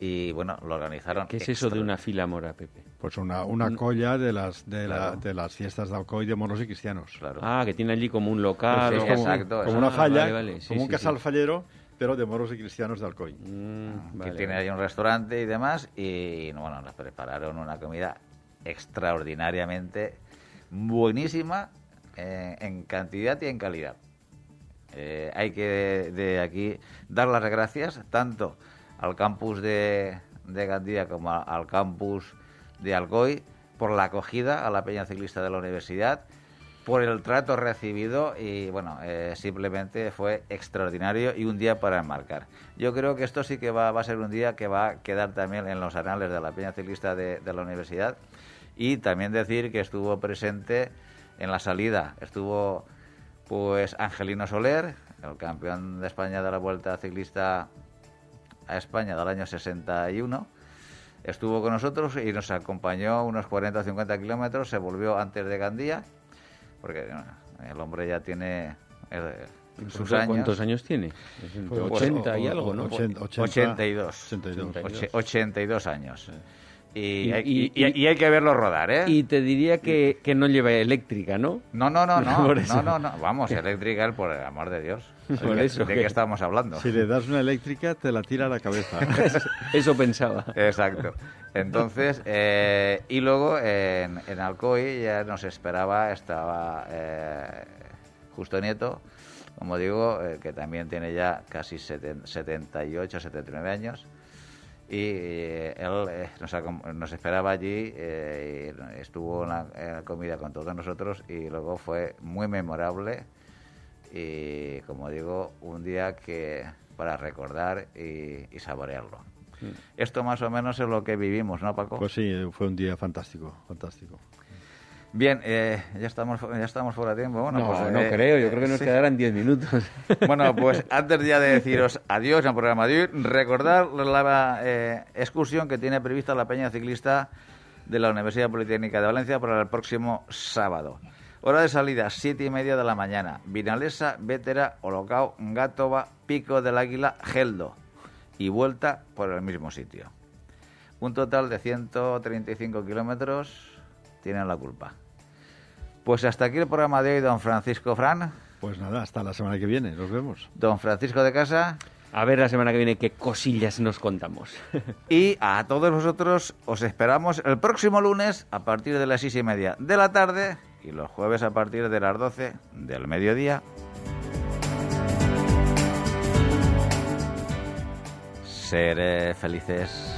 y bueno, lo organizaron. ¿Qué es eso de una fila mora, Pepe? Pues una, una colla de las de, la- de las fiestas de Alcoy de moros y cristianos. Claro. Ah, que tiene allí como un local. Sí, como- exacto, como una Ah, falla, vale, vale, sí, como un casal sí. fallero, pero de moros y cristianos de Alcoy. Mm, que vale, tiene vale. ahí un restaurante y demás y bueno, nos prepararon una comida extraordinariamente buenísima eh, en cantidad y en calidad. Eh, hay que de aquí dar las gracias tanto al campus de, Gandía como al campus de Alcoy por la acogida a la peña ciclista de la universidad, por el trato recibido y bueno, eh, simplemente fue extraordinario y un día para enmarcar. Yo creo que esto sí que va, va a ser un día que va a quedar también en los anales de la peña ciclista de la universidad y también decir que estuvo presente en la salida, estuvo pues Angelino Soler, el campeón de España de la Vuelta Ciclista a España del año 61. Estuvo con nosotros y nos acompañó unos 40 o 50 kilómetros, se volvió antes de Gandía, porque bueno, el hombre ya tiene eh, sus años. ¿Cuántos años tiene? Es entre Pues, 80 y algo, ¿no? ochenta- 82. 82. Oche- 82 años. Y, Y- hay, y- y- y hay que verlo rodar, ¿eh? Y te diría que, que no lleva eléctrica, ¿no? No, no, no, no, no, no, no. Vamos, eléctrica, por el amor de Dios. Por ¿De, eso ¿De que- qué estamos hablando? Si le das una eléctrica, te la tira a la cabeza. Eso pensaba. Exacto. Entonces, eh, y luego en, en Alcoy ya nos esperaba, estaba eh, Justo Nieto, como digo, eh, que también tiene ya casi seten- 78, 79 años. Y eh, él eh, nos, nos esperaba allí, eh, y estuvo en la, en la comida con todos nosotros y luego fue muy memorable y, como digo, un día que para recordar y, y saborearlo. Esto más o menos es lo que vivimos, ¿no, Paco? Pues sí, fue un día fantástico, fantástico. Bien, eh, ya estamos ya estamos fuera de tiempo. Bueno, no, pues, no eh, creo, yo creo que nos sí. quedarán 10 minutos. Bueno, pues antes ya de deciros adiós al programa de hoy, recordar la eh, excursión que tiene prevista la Peña Ciclista de la Universidad Politécnica de Valencia para el próximo sábado. Hora de salida, siete y media de la mañana. Vinalesa, Vétera, Holocao, Gátova, Pico del Águila, Geldo. Y vuelta por el mismo sitio. Un total de 135 kilómetros tienen la culpa. Pues hasta aquí el programa de hoy, don Francisco Fran. Pues nada, hasta la semana que viene, nos vemos. Don Francisco de Casa. A ver la semana que viene qué cosillas nos contamos. Y a todos vosotros os esperamos el próximo lunes a partir de las seis y media de la tarde y los jueves a partir de las 12 del mediodía. Seré felices.